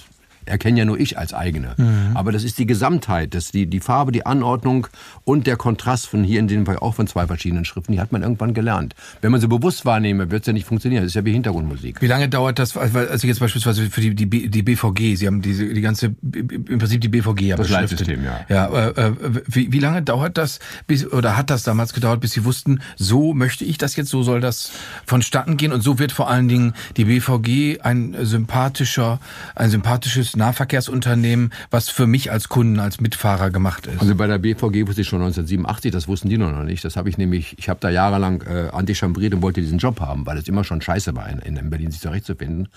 erkenne ja nur ich als eigene. Mhm. Aber das ist die Gesamtheit, das die, die Farbe, die Anordnung und der Kontrast von hier in dem Fall auch von zwei verschiedenen Schriften, die hat man irgendwann gelernt. Wenn man sie bewusst wahrnehme, wird es ja nicht funktionieren. Das ist ja wie Hintergrundmusik. Wie lange dauert das, also jetzt beispielsweise für die, die, die BVG, Sie haben diese, die ganze, im Prinzip die BVG ja Das Leitsystem, ja. ja äh, äh, wie, wie lange dauert das, bis, oder hat das damals gedauert, bis Sie wussten, so möchte ich das jetzt, so soll das vonstatten gehen und so wird vor allen Dingen die BVG ein sympathischer, ein sympathisches Nahverkehrsunternehmen, was für mich als Kunden, als Mitfahrer gemacht ist. Also bei der BVG wusste ich schon 1987, das wussten die noch nicht. Das habe ich nämlich, ich habe da jahrelang äh, antichambriert und wollte diesen Job haben, weil es immer schon scheiße war, in, in Berlin sich zurechtzufinden.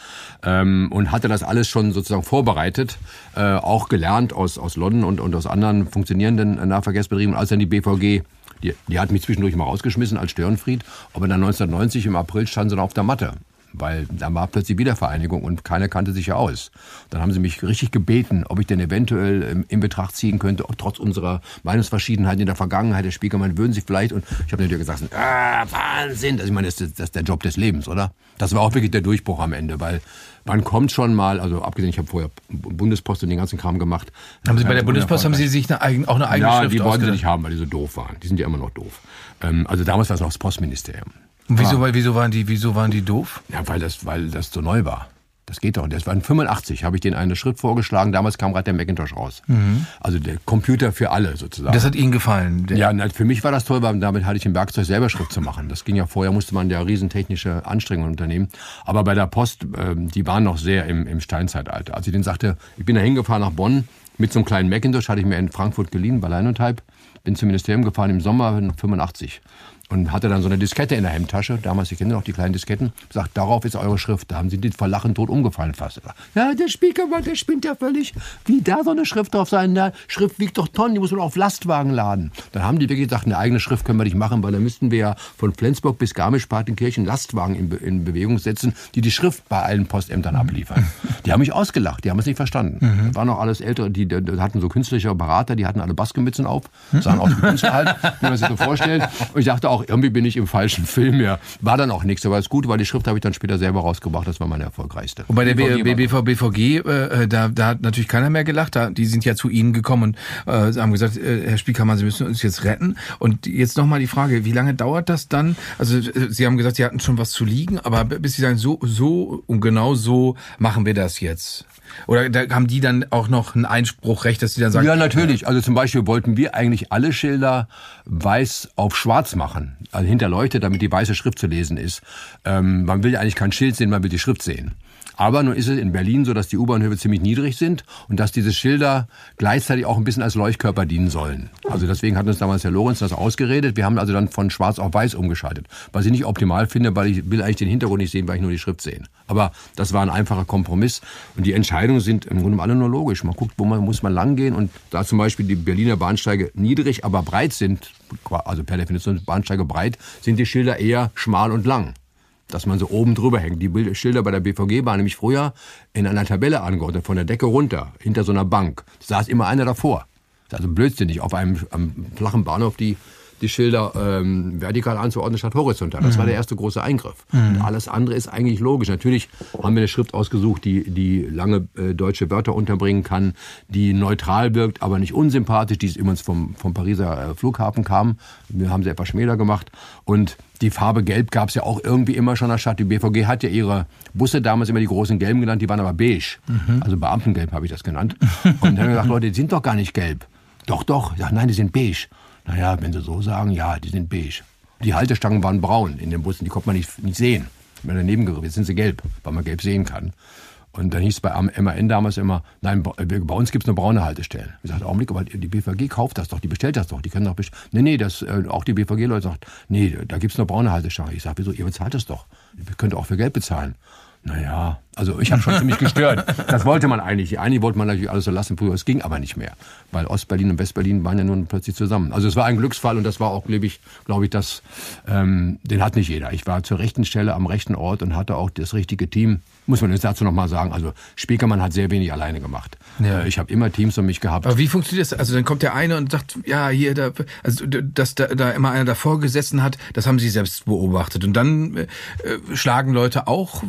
Ähm, und hatte das alles schon sozusagen vorbereitet, äh, auch gelernt aus, aus London und, und aus anderen funktionierenden Nahverkehrsbetrieben, als dann die BVG die, die hat mich zwischendurch mal rausgeschmissen als Störenfried, aber dann 1990 im April stand sie dann auf der Matte weil da war plötzlich Wiedervereinigung und keiner kannte sich ja aus. Dann haben sie mich richtig gebeten, ob ich denn eventuell ähm, in Betracht ziehen könnte, auch trotz unserer Meinungsverschiedenheiten in der Vergangenheit, der Spiegelmann, würden sie vielleicht, und ich habe natürlich gesagt, ah, Wahnsinn, also ich meine, das ist, das ist der Job des Lebens, oder? Das war auch wirklich der Durchbruch am Ende, weil man kommt schon mal, also abgesehen, ich habe vorher Bundespost und den ganzen Kram gemacht. Haben Sie bei der Bundespost haben Sie sich eine eigene, auch eine eigene ja, Schrift die wollten sie nicht haben, weil die so doof waren. Die sind ja immer noch doof. Ähm, also damals war es noch das Postministerium. Und wieso, weil, wieso, waren die, wieso waren die doof? Ja, weil das, weil das so neu war. Das geht doch. Das war in 85, habe ich denen einen Schritt vorgeschlagen. Damals kam gerade der Macintosh raus. Mhm. Also der Computer für alle sozusagen. Das hat Ihnen gefallen? ja, für mich war das toll, weil damit hatte ich ein Werkzeug, selber Schrift zu machen. Das ging ja vorher, musste man ja riesentechnische Anstrengungen unternehmen. Aber bei der Post, ähm, die waren noch sehr im, im Steinzeitalter. Als ich denen sagte, ich bin da hingefahren nach Bonn mit so einem kleinen Macintosh, hatte ich mir in Frankfurt geliehen, bei Linotype. Bin zum Ministerium gefahren im Sommer 85 und hatte dann so eine Diskette in der Hemdtasche, damals, ich kenne noch die kleinen Disketten, sagt, darauf ist eure Schrift. Da haben sie die vor Lachen tot umgefallen fast. Ja, der Spiekermann, der spinnt ja völlig. Wie da so eine Schrift drauf sein? Der Schrift wiegt doch Tonnen, die muss man auf Lastwagen laden. Dann haben die wirklich gesagt, eine eigene Schrift können wir nicht machen, weil dann müssten wir ja von Flensburg bis Garmisch-Partenkirchen Lastwagen in, Be in, Bewegung setzen, die die Schrift bei allen Postämtern abliefern. Die haben mich ausgelacht, die haben es nicht verstanden. Mhm. Das waren noch alles ältere, die, die, hatten so künstliche Berater, die hatten alle Baskenmützen auf, sahen aus wie Künstler halt, wie man sich so vorstellt. Und ich dachte auch, irgendwie bin ich im falschen Film. Ja. War dann auch nichts, aber ist gut, weil die Schrift habe ich dann später selber rausgebracht. Das war meine erfolgreichste. Und bei der BVG, BVG äh, da, da hat natürlich keiner mehr gelacht. Da, die sind ja zu Ihnen gekommen und äh, haben gesagt, äh, Herr Spielkammer, Sie müssen uns jetzt retten. Und jetzt nochmal die Frage, wie lange dauert das dann? Also äh, Sie haben gesagt, Sie hatten schon was zu liegen, aber bis Sie sagen, so, so und genau so machen wir das jetzt. Oder da haben die dann auch noch ein Einspruchrecht, dass sie dann sagen? Ja, natürlich. Also zum Beispiel wollten wir eigentlich alle Schilder weiß auf schwarz machen, also hinterleuchtet, damit die weiße Schrift zu lesen ist. Ähm, man will ja eigentlich kein Schild sehen, man will die Schrift sehen. Aber nun ist es in Berlin so, dass die U-Bahnhöfe ziemlich niedrig sind und dass diese Schilder gleichzeitig auch ein bisschen als Leuchtkörper dienen sollen. Also deswegen hat uns damals Herr Lorenz das ausgeredet. Wir haben also dann von schwarz auf weiß umgeschaltet. Was ich nicht optimal finde, weil ich will eigentlich den Hintergrund nicht sehen, weil ich nur die Schrift sehen. Aber das war ein einfacher Kompromiss und die Entscheidungen sind im Grunde alle nur logisch. Man guckt, wo man muss man lang gehen und da zum Beispiel die Berliner Bahnsteige niedrig, aber breit sind, also per Definition Bahnsteige breit, sind die Schilder eher schmal und lang dass man so oben drüber hängt. Die Schilder bei der BVG waren nämlich früher in einer Tabelle angeordnet, von der Decke runter, hinter so einer Bank. Da saß immer einer davor. Das ist also blödsinnig, auf einem flachen Bahnhof die die Schilder ähm, vertikal anzuordnen statt horizontal. Das mhm. war der erste große Eingriff. Mhm. Und alles andere ist eigentlich logisch. Natürlich haben wir eine Schrift ausgesucht, die, die lange äh, deutsche Wörter unterbringen kann, die neutral wirkt, aber nicht unsympathisch, die übrigens vom, vom Pariser äh, Flughafen kam. Wir haben sie etwas schmäler gemacht. Und die Farbe Gelb gab es ja auch irgendwie immer schon in der Stadt. Die BVG hat ja ihre Busse damals immer die großen Gelben genannt, die waren aber beige. Mhm. Also Beamtengelb habe ich das genannt. Und dann haben wir gesagt, Leute, die sind doch gar nicht gelb. Doch, doch. Ja, nein, die sind beige. Naja, wenn Sie so sagen, ja, die sind beige. Die Haltestangen waren braun in den Bussen, die konnte man nicht, nicht sehen. Wenn daneben gerückt, jetzt sind sie gelb, weil man gelb sehen kann. Und dann hieß es bei MAN damals immer, nein, bei uns gibt es nur braune Haltestellen. Ich sagte, Augenblick, aber die BVG kauft das doch, die bestellt das doch, die können doch bestellen. Nee, nee, das, äh, auch die BVG-Leute sagt, nee, da gibt es nur braune Haltestellen. Ich sage, wieso, ihr bezahlt das doch. Ihr könnt auch für Geld bezahlen. Naja, also ich habe schon ziemlich gestört. Das wollte man eigentlich. Eigentlich wollte man natürlich alles so lassen, früher. Es ging aber nicht mehr. Weil Ostberlin und Westberlin waren ja nun plötzlich zusammen. Also es war ein Glücksfall und das war auch, glaube ich, glaube ich, das, ähm, den hat nicht jeder. Ich war zur rechten Stelle am rechten Ort und hatte auch das richtige Team muss man jetzt dazu nochmal sagen, also Spiekermann hat sehr wenig alleine gemacht. Ja. Äh, ich habe immer Teams um mich gehabt. Aber wie funktioniert das? Also dann kommt der eine und sagt, ja, hier, da, also dass da, da immer einer davor gesessen hat, das haben Sie selbst beobachtet. Und dann äh, schlagen Leute auch äh,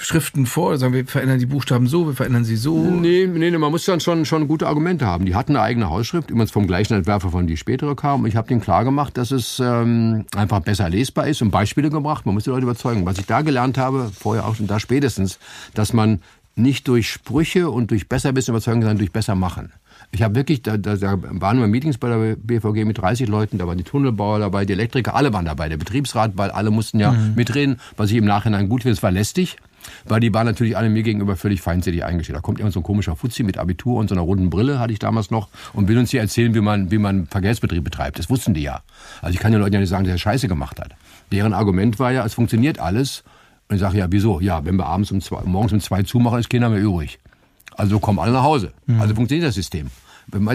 Schriften vor, sagen wir verändern die Buchstaben so, wir verändern sie so. Nee, nee, nee man muss dann schon, schon gute Argumente haben. Die hatten eine eigene Hausschrift, übrigens vom gleichen Entwerfer, von die spätere kam. Und ich habe denen klar gemacht, dass es ähm, einfach besser lesbar ist und Beispiele gebracht. Man muss die Leute überzeugen. Was ich da gelernt habe, vorher auch schon da spätestens, dass man nicht durch Sprüche und durch Besserwissen überzeugen, sondern durch Bessermachen. Ich habe wirklich, da, da, da waren wir Meetings bei der BVG mit 30 Leuten, da waren die Tunnelbauer dabei, die Elektriker, alle waren dabei, der Betriebsrat, weil alle mussten ja mhm. mitreden, was ich im Nachhinein gut finde, es war lästig, weil die waren natürlich alle mir gegenüber völlig feindselig eingestellt. Da kommt immer so ein komischer Fuzzi mit Abitur und so einer runden Brille, hatte ich damals noch, und will uns hier erzählen, wie man, wie man Verkehrsbetrieb betreibt. Das wussten die ja. Also ich kann den Leuten ja nicht sagen, dass er Scheiße gemacht hat. Deren Argument war ja, es funktioniert alles und ich sage, ja, wieso? Ja, wenn wir abends um zwei, morgens um zwei zumachen, ist keiner mehr übrig. Also kommen alle nach Hause. Mhm. Also funktioniert das System.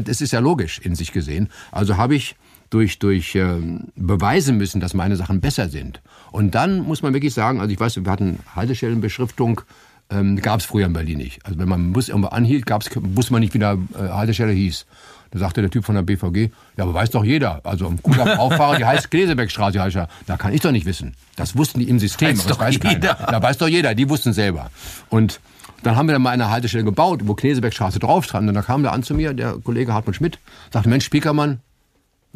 Das ist ja logisch in sich gesehen. Also habe ich durch, durch ähm, beweisen müssen, dass meine Sachen besser sind. Und dann muss man wirklich sagen, also ich weiß, wir hatten Haltestellenbeschriftung, ähm, gab es früher in Berlin nicht. Also wenn man einen Bus irgendwo anhielt, gab's, wusste man nicht, wie der äh, Haltestelle hieß. Da sagte der Typ von der BVG, ja, aber weiß doch jeder. Also ein guter Auffahrer, die heißt Gläsebeckstraße. Heißt ja, da kann ich doch nicht wissen. Das wussten die im System. Weiß das weiß jeder. Keiner. Da weiß doch jeder. Die wussten selber. Und dann haben wir dann mal eine Haltestelle gebaut, wo Knesebeckstraße drauf stand. Und dann kam der an zu mir, der Kollege Hartmut Schmidt, sagte, Mensch, Spiekermann.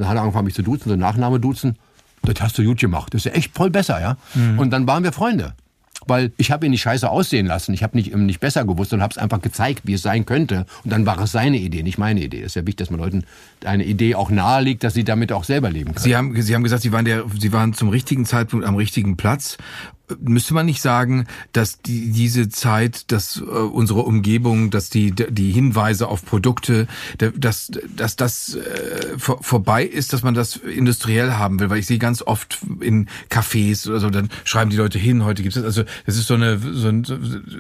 Dann hat er angefangen, mich zu duzen, so Nachname duzen. Das hast du gut gemacht. Das ist ja echt voll besser, ja. Mhm. Und dann waren wir Freunde weil ich habe ihn nicht scheiße aussehen lassen. Ich habe nicht, nicht besser gewusst und habe es einfach gezeigt, wie es sein könnte. Und dann war es seine Idee, nicht meine Idee. Es ist ja wichtig, dass man Leuten eine Idee auch naheliegt, dass sie damit auch selber leben können. Sie haben, sie haben gesagt, Sie waren, der, sie waren zum richtigen Zeitpunkt am richtigen Platz müsste man nicht sagen, dass die, diese Zeit, dass äh, unsere Umgebung, dass die, die Hinweise auf Produkte, dass, dass das äh, vor, vorbei ist, dass man das industriell haben will? Weil ich sehe ganz oft in Cafés oder so, dann schreiben die Leute hin, heute gibt es, also es ist so eine, so ein,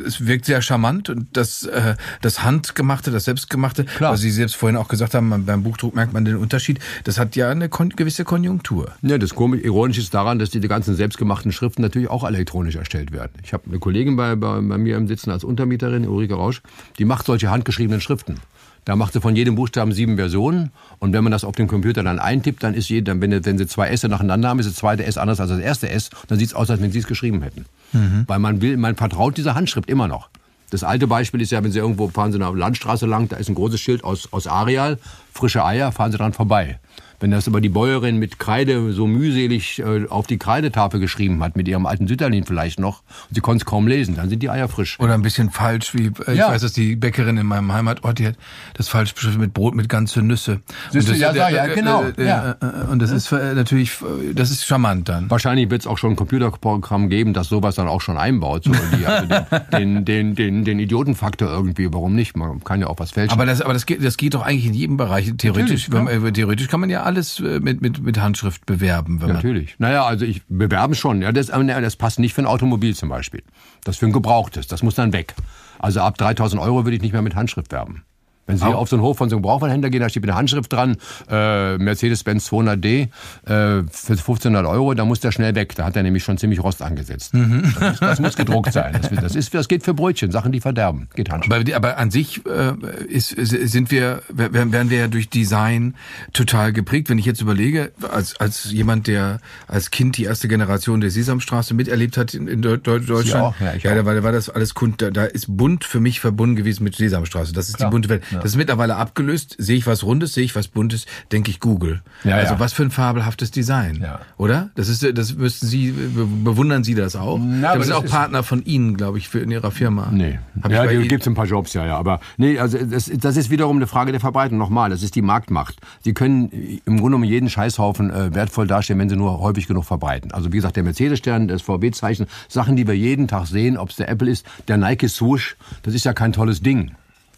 es wirkt sehr charmant und das, äh, das Handgemachte, das Selbstgemachte, Klar. was Sie selbst vorhin auch gesagt haben, beim Buchdruck merkt man den Unterschied, das hat ja eine gewisse Konjunktur. Ja, das komisch, ironisch ist daran, dass die ganzen selbstgemachten Schriften natürlich auch alle elektronisch erstellt werden. Ich habe eine Kollegin bei, bei, bei mir im Sitzen als Untermieterin, Ulrike Rausch, die macht solche handgeschriebenen Schriften. Da macht sie von jedem Buchstaben sieben Versionen. Und wenn man das auf dem Computer dann eintippt, dann ist jeder, wenn, wenn sie zwei S nacheinander haben, ist das zweite S anders als das erste S. Dann sieht es aus, als wenn sie es geschrieben hätten. Mhm. Weil man will, man vertraut dieser Handschrift immer noch. Das alte Beispiel ist ja, wenn Sie irgendwo fahren Sie eine Landstraße lang, da ist ein großes Schild aus, aus Areal, frische Eier, fahren Sie dran vorbei. Wenn das aber die Bäuerin mit Kreide so mühselig äh, auf die Kreidetafel geschrieben hat, mit ihrem alten Sütterlin vielleicht noch, und sie konnte es kaum lesen, dann sind die Eier frisch. Oder ein bisschen falsch, wie äh, ja. ich weiß, dass die Bäckerin in meinem Heimatort, die hat das falsch beschrieben mit Brot mit ganze Nüsse. Das, ja, ja, ja, genau. Äh, ja. Und das ist natürlich, das ist charmant dann. Wahrscheinlich wird es auch schon ein Computerprogramm geben, das sowas dann auch schon einbaut. So die, also den, den, den, den, den Idiotenfaktor irgendwie, warum nicht? Man kann ja auch was fälschen. Aber das, aber das geht, das geht doch eigentlich in jedem Bereich. Theoretisch, wenn, theoretisch kann man ja alles mit, mit, mit Handschrift bewerben. Wenn Natürlich. Naja, also ich bewerben schon. Ja, das, das passt nicht für ein Automobil zum Beispiel. Das für ein Gebrauchtes. Das muss dann weg. Also ab 3000 Euro würde ich nicht mehr mit Handschrift werben. Wenn Sie auf so einen Hof von so einem Gebrauchwarenhändler gehen, da steht eine Handschrift dran, äh, Mercedes-Benz 200D äh, für 1500 Euro, da muss der schnell weg. Da hat er nämlich schon ziemlich Rost angesetzt. Mhm. Das, das, muss gedruckt sein. Das, das, ist, das geht für Brötchen, Sachen, die verderben. Geht. Aber, aber an sich äh, ist, sind wir, werden wir ja durch Design total geprägt. Wenn ich jetzt überlege, als, als jemand, der als Kind die erste Generation der Sesamstraße miterlebt hat in, in Deutschland, ja, ja, ja da, war, da war das alles Kund, da, da ist bunt für mich verbunden gewesen mit Sesamstraße. Das ist Klar. die bunte Welt. Ja. Das ist mittlerweile abgelöst. Sehe ich was Rundes, sehe ich was Buntes, denke ich Google. Ja, also ja. was für ein fabelhaftes Design, Ja. oder? Das ist, das müssten Sie be- bewundern Sie das auch? Na, da aber sind das auch Partner von Ihnen, glaube ich, für in Ihrer Firma. Nee. Hab ja, gibt es ein paar Jobs, ja, ja. Aber nee, also das, das ist wiederum eine Frage der Verbreitung. Nochmal, das ist die Marktmacht. Sie können im Grunde genommen jeden Scheißhaufen äh, wertvoll darstellen, wenn sie nur häufig genug verbreiten. Also wie gesagt, der Mercedes-Stern, das VW-Zeichen, Sachen, die wir jeden Tag sehen, ob es der Apple ist, der Nike Swoosh, das ist ja kein tolles Ding.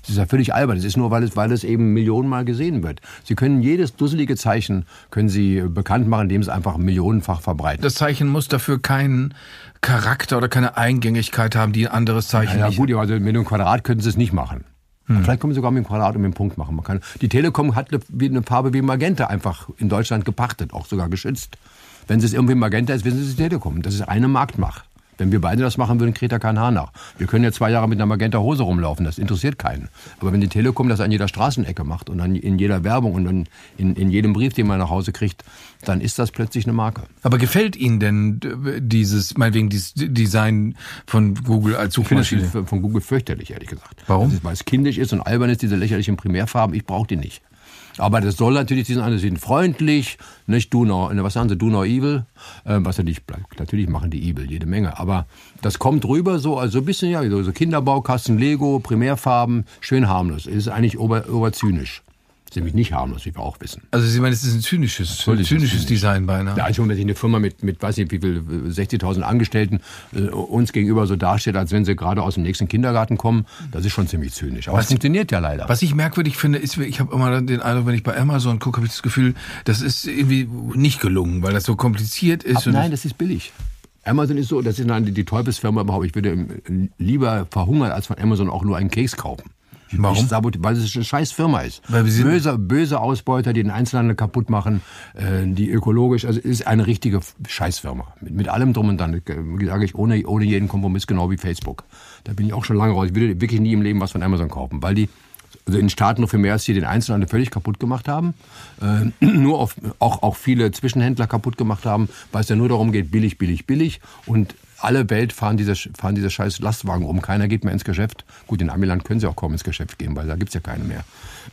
Das ist ja völlig albern. Das ist nur, weil es, weil es eben Millionenmal gesehen wird. Sie können jedes dusselige Zeichen können Sie bekannt machen, indem Sie es einfach millionenfach verbreiten. Das Zeichen muss dafür keinen Charakter oder keine Eingängigkeit haben, die ein anderes Zeichen Ja, nicht gut, also mit einem Quadrat könnten sie es nicht machen. Vielleicht können sie sogar mit dem Quadrat und mit dem Punkt machen. Man kann, die Telekom hat eine, eine Farbe wie Magenta einfach in Deutschland gepachtet, auch sogar geschützt. Wenn es irgendwie Magenta ist, wissen sie es ist die Telekom. Das ist eine Marktmacht. Wenn wir beide das machen würden, kräht da kein Haar nach. Wir können ja zwei Jahre mit einer Magenta-Hose rumlaufen, das interessiert keinen. Aber wenn die Telekom das an jeder Straßenecke macht und an, in jeder Werbung und in, in, in jedem Brief, den man nach Hause kriegt, dann ist das plötzlich eine Marke. Aber gefällt Ihnen denn dieses, meinetwegen dieses Design von Google als Ich finde es Suchmaschine? von Google fürchterlich, ehrlich gesagt. Warum? Weil es kindisch ist und albern ist, diese lächerlichen Primärfarben. Ich brauche die nicht. Aber das soll natürlich diesen anderen sind freundlich, nicht do no, ne, was sagen sie, do no evil, äh, was natürlich, natürlich machen die evil, jede Menge, aber das kommt rüber so, also ein bisschen, ja, so Kinderbaukasten, Lego, Primärfarben, schön harmlos. Ist eigentlich ober, oberzynisch. Ist nämlich nicht harmlos, wie wir auch wissen. Also Sie meinen, es ist ein zynisches, es zynisches zynisch. Design beinahe. Ja, also wenn sich eine Firma mit, mit weiß nicht wie viel, äh, 60.000 Angestellten äh, uns gegenüber so darstellt, als wenn sie gerade aus dem nächsten Kindergarten kommen, das ist schon ziemlich zynisch. Aber es funktioniert ja leider. Was ich merkwürdig finde, ist, ich habe immer den Eindruck, wenn ich bei Amazon gucke, habe ich das Gefühl, das ist irgendwie nicht gelungen, weil das so kompliziert ist. Und nein, das ist billig. Amazon ist so, das ist eine, die Teufelsfirma überhaupt. Ich würde lieber verhungern, als von Amazon auch nur einen Case kaufen. Warum? Weil es eine scheiß Firma ist. Weil wir sind- böse, böse Ausbeuter, die den Einzelhandel kaputt machen, äh, die ökologisch, also es ist eine richtige Scheißfirma. Mit, mit allem drum und dran, äh, sage ich, ohne, ohne jeden Kompromiss, genau wie Facebook. Da bin ich auch schon lange raus. Ich würde wirklich nie im Leben was von Amazon kaufen, weil die also in Staaten noch viel mehr als hier den Einzelhandel völlig kaputt gemacht haben, äh, nur auf, auch, auch viele Zwischenhändler kaputt gemacht haben, weil es ja nur darum geht, billig, billig, billig und alle Welt fahren diese, fahren diese scheiß Lastwagen rum. Keiner geht mehr ins Geschäft. Gut, in Amiland können sie auch kaum ins Geschäft gehen, weil da gibt's ja keine mehr.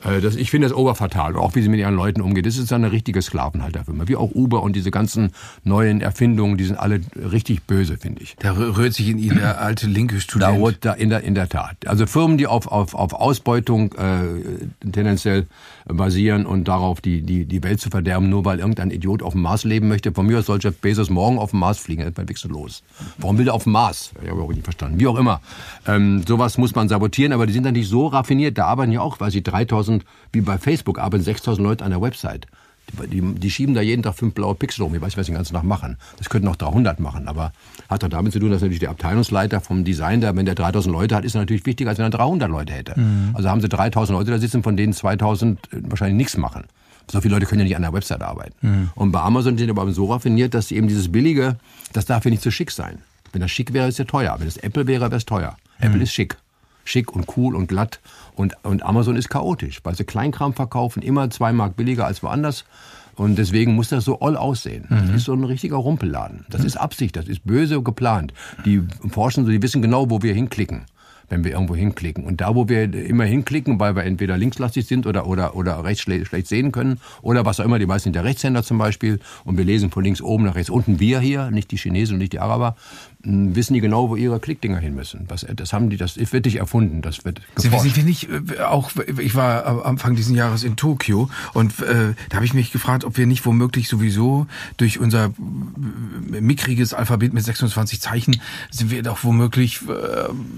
Äh, das, ich finde das oberfatal. Auch wie sie mit ihren Leuten umgeht. Das ist eine richtige Sklavenhalterfirma. Wie auch Uber und diese ganzen neuen Erfindungen, die sind alle richtig böse, finde ich. Da rü- rührt sich in Ihnen der alte linke Da, Student. rot- da in, der, in der Tat. Also Firmen, die auf, auf, auf Ausbeutung äh, tendenziell basieren und darauf die, die, die Welt zu verderben, nur weil irgendein Idiot auf dem Mars leben möchte. Von mir aus soll Jeff Bezos morgen auf dem Mars fliegen, dann ist los. Warum will der auf dem Mars? Ich habe auch nicht verstanden. Wie auch immer. Ähm, sowas muss man sabotieren, aber die sind dann nicht so raffiniert. Da arbeiten ja auch, weiß ich, 3000, wie bei Facebook, arbeiten 6000 Leute an der Website. Die, die, die schieben da jeden Tag fünf blaue Pixel rum. Ich weiß nicht, was sie den ganzen Tag machen. Das könnten auch 300 machen, aber hat doch damit zu tun, dass natürlich der Abteilungsleiter vom Design, der, wenn der 3000 Leute hat, ist er natürlich wichtiger, als wenn er 300 Leute hätte. Also haben sie 3000 Leute da sitzen, von denen 2000 wahrscheinlich nichts machen. So viele Leute können ja nicht an der Website arbeiten. Und bei Amazon sind die aber so raffiniert, dass sie eben dieses Billige, das darf ja nicht so schick sein. Wenn das schick wäre, ist es ja teuer. Wenn es Apple wäre, wäre es teuer. Apple ist schick. Schick und cool und glatt. Und, und Amazon ist chaotisch, weil sie Kleinkram verkaufen, immer zwei Mark billiger als woanders. Und deswegen muss das so all aussehen. Das ist so ein richtiger Rumpelladen. Das ist Absicht, das ist böse geplant. Die forschen so, die wissen genau, wo wir hinklicken wenn wir irgendwo hinklicken. Und da, wo wir immer hinklicken, weil wir entweder linkslastig sind oder, oder, oder rechts schle schlecht sehen können oder was auch immer, die meisten sind der Rechtshänder zum Beispiel und wir lesen von links oben nach rechts unten, wir hier, nicht die Chinesen und nicht die Araber, wissen die genau, wo ihre Klickdinger hin müssen. Was, das haben die, das wird nicht erfunden, das wird Sie geforscht. sind wir nicht äh, auch ich war am Anfang dieses Jahres in Tokio und äh, da habe ich mich gefragt, ob wir nicht womöglich sowieso durch unser äh, mickriges Alphabet mit 26 Zeichen sind wir doch womöglich äh,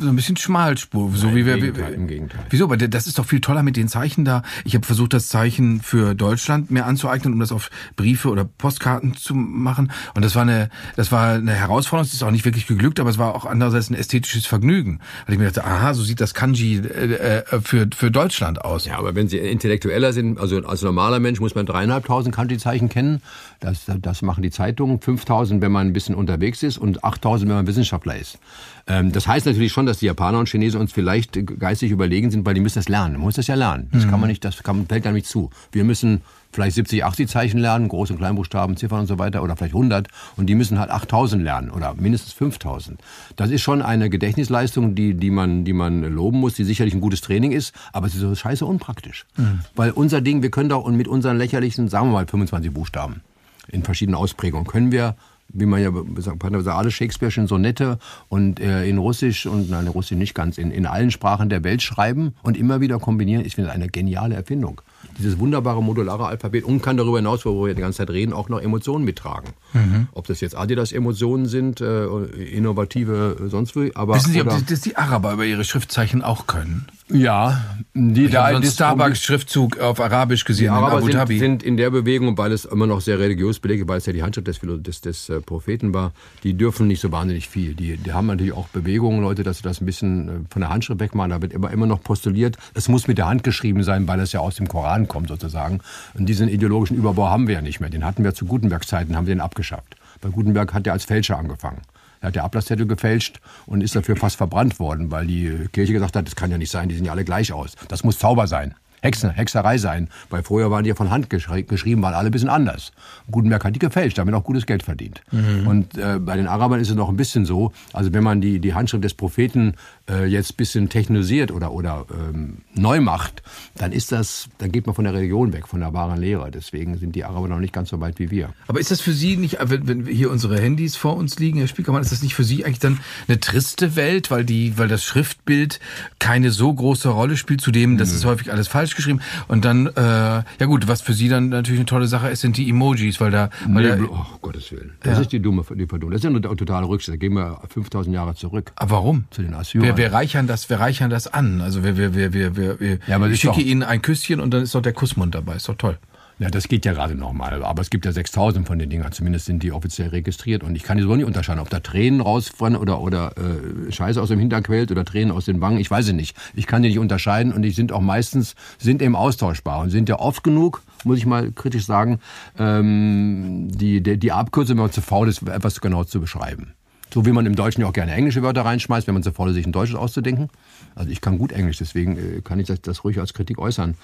so ein bisschen Schmalspur, so Nein, wie im wir Gegenteil, im Gegenteil. Wieso? Aber das ist doch viel toller mit den Zeichen da. Ich habe versucht, das Zeichen für Deutschland mir anzueignen, um das auf Briefe oder Postkarten zu machen. Und das war eine, das war eine Herausforderung. Es ist auch nicht wirklich geglückt, aber es war auch andererseits ein ästhetisches Vergnügen. Weil ich mir dachte, aha, so sieht das Kanji äh, äh, für für Deutschland aus. Ja, aber wenn Sie intellektueller sind, also als normaler Mensch muss man dreieinhalbtausend Kanji-Zeichen kennen. Das, das machen die Zeitungen. 5000, wenn man ein bisschen unterwegs ist und 8000, wenn man Wissenschaftler ist. Ähm, das heißt natürlich schon, dass die Japaner und Chinesen uns vielleicht geistig überlegen sind, weil die müssen das lernen. Man muss das ja lernen. Das kann man nicht, das kann, fällt ja nicht zu. Wir müssen vielleicht 70, 80 Zeichen lernen, Groß- und Kleinbuchstaben, Ziffern und so weiter, oder vielleicht 100. Und die müssen halt 8000 lernen oder mindestens 5000. Das ist schon eine Gedächtnisleistung, die, die, man, die man loben muss, die sicherlich ein gutes Training ist, aber es ist so scheiße unpraktisch. Mhm. Weil unser Ding, wir können doch und mit unseren lächerlichen, sagen wir mal, 25 Buchstaben in verschiedenen Ausprägungen, können wir wie man ja sagt, alle Shakespeare'schen Sonette und äh, in Russisch und nein, in Russisch nicht ganz, in, in allen Sprachen der Welt schreiben und immer wieder kombinieren. Ich finde das eine geniale Erfindung dieses wunderbare modulare Alphabet und kann darüber hinaus, wo wir die ganze Zeit reden, auch noch Emotionen mittragen. Mhm. Ob das jetzt Adidas-Emotionen sind, äh, innovative äh, sonst wie. Aber, Wissen Sie, ob das die Araber über ihre Schriftzeichen auch können? Ja, die da einen Starbucks-Schriftzug auf Arabisch gesehen die Araber in Abu Dhabi. Sind, sind in der Bewegung, weil es immer noch sehr religiös belegt, weil es ja die Handschrift des, des, des äh, Propheten war, die dürfen nicht so wahnsinnig viel. Die, die haben natürlich auch Bewegungen, Leute, dass sie das ein bisschen äh, von der Handschrift wegmachen. Da wird immer, immer noch postuliert, es muss mit der Hand geschrieben sein, weil es ja aus dem Koran kommt sozusagen. Und diesen ideologischen Überbau haben wir ja nicht mehr. Den hatten wir zu Gutenbergs Zeiten, haben wir den abgeschafft. Weil Gutenberg hat ja als Fälscher angefangen. Er hat der Ablasszettel gefälscht und ist dafür fast verbrannt worden, weil die Kirche gesagt hat, das kann ja nicht sein, die sehen ja alle gleich aus. Das muss Zauber sein. Hexen, Hexerei sein. Weil früher waren die ja von Hand geschri geschrieben, waren alle ein bisschen anders. Gutenberg hat die gefälscht, damit auch gutes Geld verdient. Mhm. Und äh, bei den Arabern ist es noch ein bisschen so, also wenn man die, die Handschrift des Propheten äh, jetzt ein bisschen technisiert oder, oder ähm, neu macht, dann ist das, dann geht man von der Religion weg, von der wahren Lehre. Deswegen sind die Araber noch nicht ganz so weit wie wir. Aber ist das für Sie nicht, wenn, wenn hier unsere Handys vor uns liegen, Herr Spiekermann, ist das nicht für Sie eigentlich dann eine triste Welt, weil die, weil das Schriftbild keine so große Rolle spielt, zudem, das ist häufig alles falsch geschrieben. Und dann, äh, ja gut, was für Sie dann natürlich eine tolle Sache ist, sind die Emojis, weil da, weil nee, da oh Gottes Willen. Das ja. ist die dumme die Verdun. Das ist ja eine totale Rückschritt. Da gehen wir 5000 Jahre zurück. Aber warum? Zu den Assyrern. Wir, wir reichern das, wir reichern das an. Also wir, wir, wir, wir, wir, wir ja, ich schicke Ihnen ein Küsschen und dann ist doch der Kussmund dabei. Ist doch toll. Ja, das geht ja gerade nochmal. Aber es gibt ja 6000 von den Dingern. Zumindest sind die offiziell registriert. Und ich kann die so nicht unterscheiden, ob da Tränen rausfallen oder, oder äh, Scheiße aus dem Hintern quält oder Tränen aus den Wangen. Ich weiß es nicht. Ich kann die nicht unterscheiden. Und die sind auch meistens, sind eben austauschbar. Und sind ja oft genug, muss ich mal kritisch sagen, ähm, die, die, die Abkürzung, wenn man zu faul ist, etwas genau zu beschreiben. So wie man im Deutschen ja auch gerne englische Wörter reinschmeißt, wenn man zu faul ist, sich ein Deutsches auszudenken. Also ich kann gut Englisch, deswegen äh, kann ich das, das ruhig als Kritik äußern.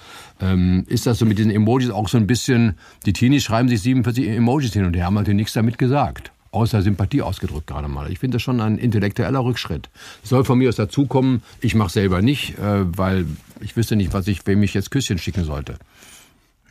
Ähm, ist das so mit diesen Emojis auch so ein bisschen, die Teenies schreiben sich 47 Emojis hin und die haben natürlich nichts damit gesagt außer Sympathie ausgedrückt gerade mal. Ich finde das schon ein intellektueller Rückschritt. Soll von mir aus dazukommen. Ich mache selber nicht, äh, weil ich wüsste nicht, was ich, wem ich jetzt Küsschen schicken sollte.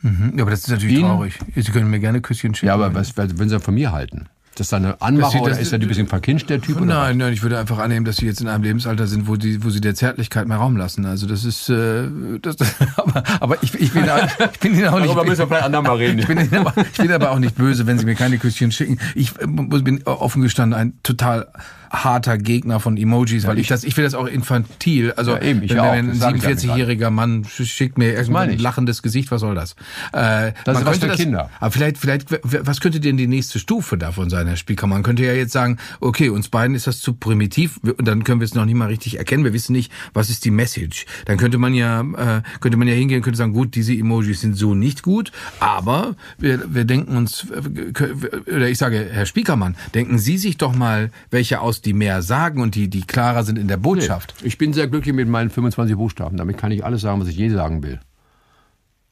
Mhm, aber das ist natürlich Ihnen? traurig. Sie können mir gerne Küsschen schicken. Ja, aber was, wenn Sie von mir halten? Das eine Anmache das, oder ist er ein bisschen verkinscht, der Typ? Nein, nein, ich würde einfach annehmen, dass sie jetzt in einem Lebensalter sind, wo, die, wo sie der Zärtlichkeit mehr Raum lassen. Also das ist, äh, das, aber, aber ich, ich, bin, ich bin Ihnen auch nicht... Darüber müssen wir vielleicht andermal reden. Ich bin, Ihnen aber, ich bin aber auch nicht böse, wenn Sie mir keine Küsschen schicken. Ich bin offen gestanden ein total harter Gegner von Emojis, ja, weil ich, das, ich will das auch infantil. Also ja, eben, ich wenn, wenn ein 47-jähriger Mann schickt mir erstmal ein lachendes Gesicht, was soll das? Äh, das ist was für das, Kinder. Aber vielleicht, vielleicht, was könnte denn die nächste Stufe davon sein, Herr Spieker? Man könnte ja jetzt sagen, okay, uns beiden ist das zu primitiv und dann können wir es noch nicht mal richtig erkennen. Wir wissen nicht, was ist die Message. Dann könnte man ja, äh, könnte man ja hingehen, könnte sagen, gut, diese Emojis sind so nicht gut, aber wir, wir denken uns, äh, oder ich sage, Herr Spiekermann, denken Sie sich doch mal welche aus die mehr sagen und die, die klarer sind in der Botschaft. Nee, ich bin sehr glücklich mit meinen 25 Buchstaben. Damit kann ich alles sagen, was ich je sagen will.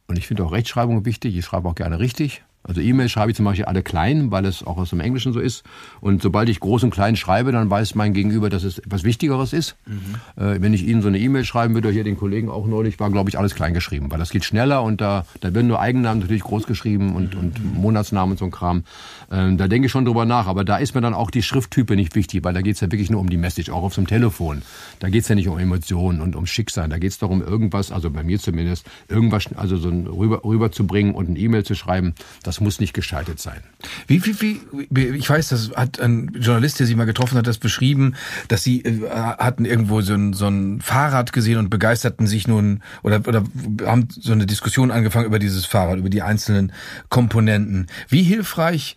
Und ich finde auch Rechtschreibung wichtig. Ich schreibe auch gerne richtig. Also E-Mails schreibe ich zum Beispiel alle klein, weil es auch aus dem Englischen so ist. Und sobald ich groß und klein schreibe, dann weiß mein Gegenüber, dass es etwas Wichtigeres ist. Mhm. Äh, wenn ich Ihnen so eine E-Mail schreiben würde, hier den Kollegen auch neulich, war, glaube ich, alles klein geschrieben. Weil das geht schneller und da, da werden nur Eigennamen natürlich groß geschrieben und, mhm. und Monatsnamen und so ein Kram. Ähm, da denke ich schon drüber nach. Aber da ist mir dann auch die Schrifttype nicht wichtig, weil da geht es ja wirklich nur um die Message, auch auf einem Telefon. Da geht es ja nicht um Emotionen und um Schicksal. Da geht es darum, irgendwas, also bei mir zumindest, irgendwas, also so ein rüber, rüberzubringen und ein E-Mail zu schreiben. Das muss nicht gescheitert sein. Wie, wie, wie, ich weiß, das hat ein Journalist, der Sie mal getroffen hat, das beschrieben, dass Sie äh, hatten irgendwo so ein, so ein Fahrrad gesehen und begeisterten sich nun oder, oder haben so eine Diskussion angefangen über dieses Fahrrad, über die einzelnen Komponenten. Wie hilfreich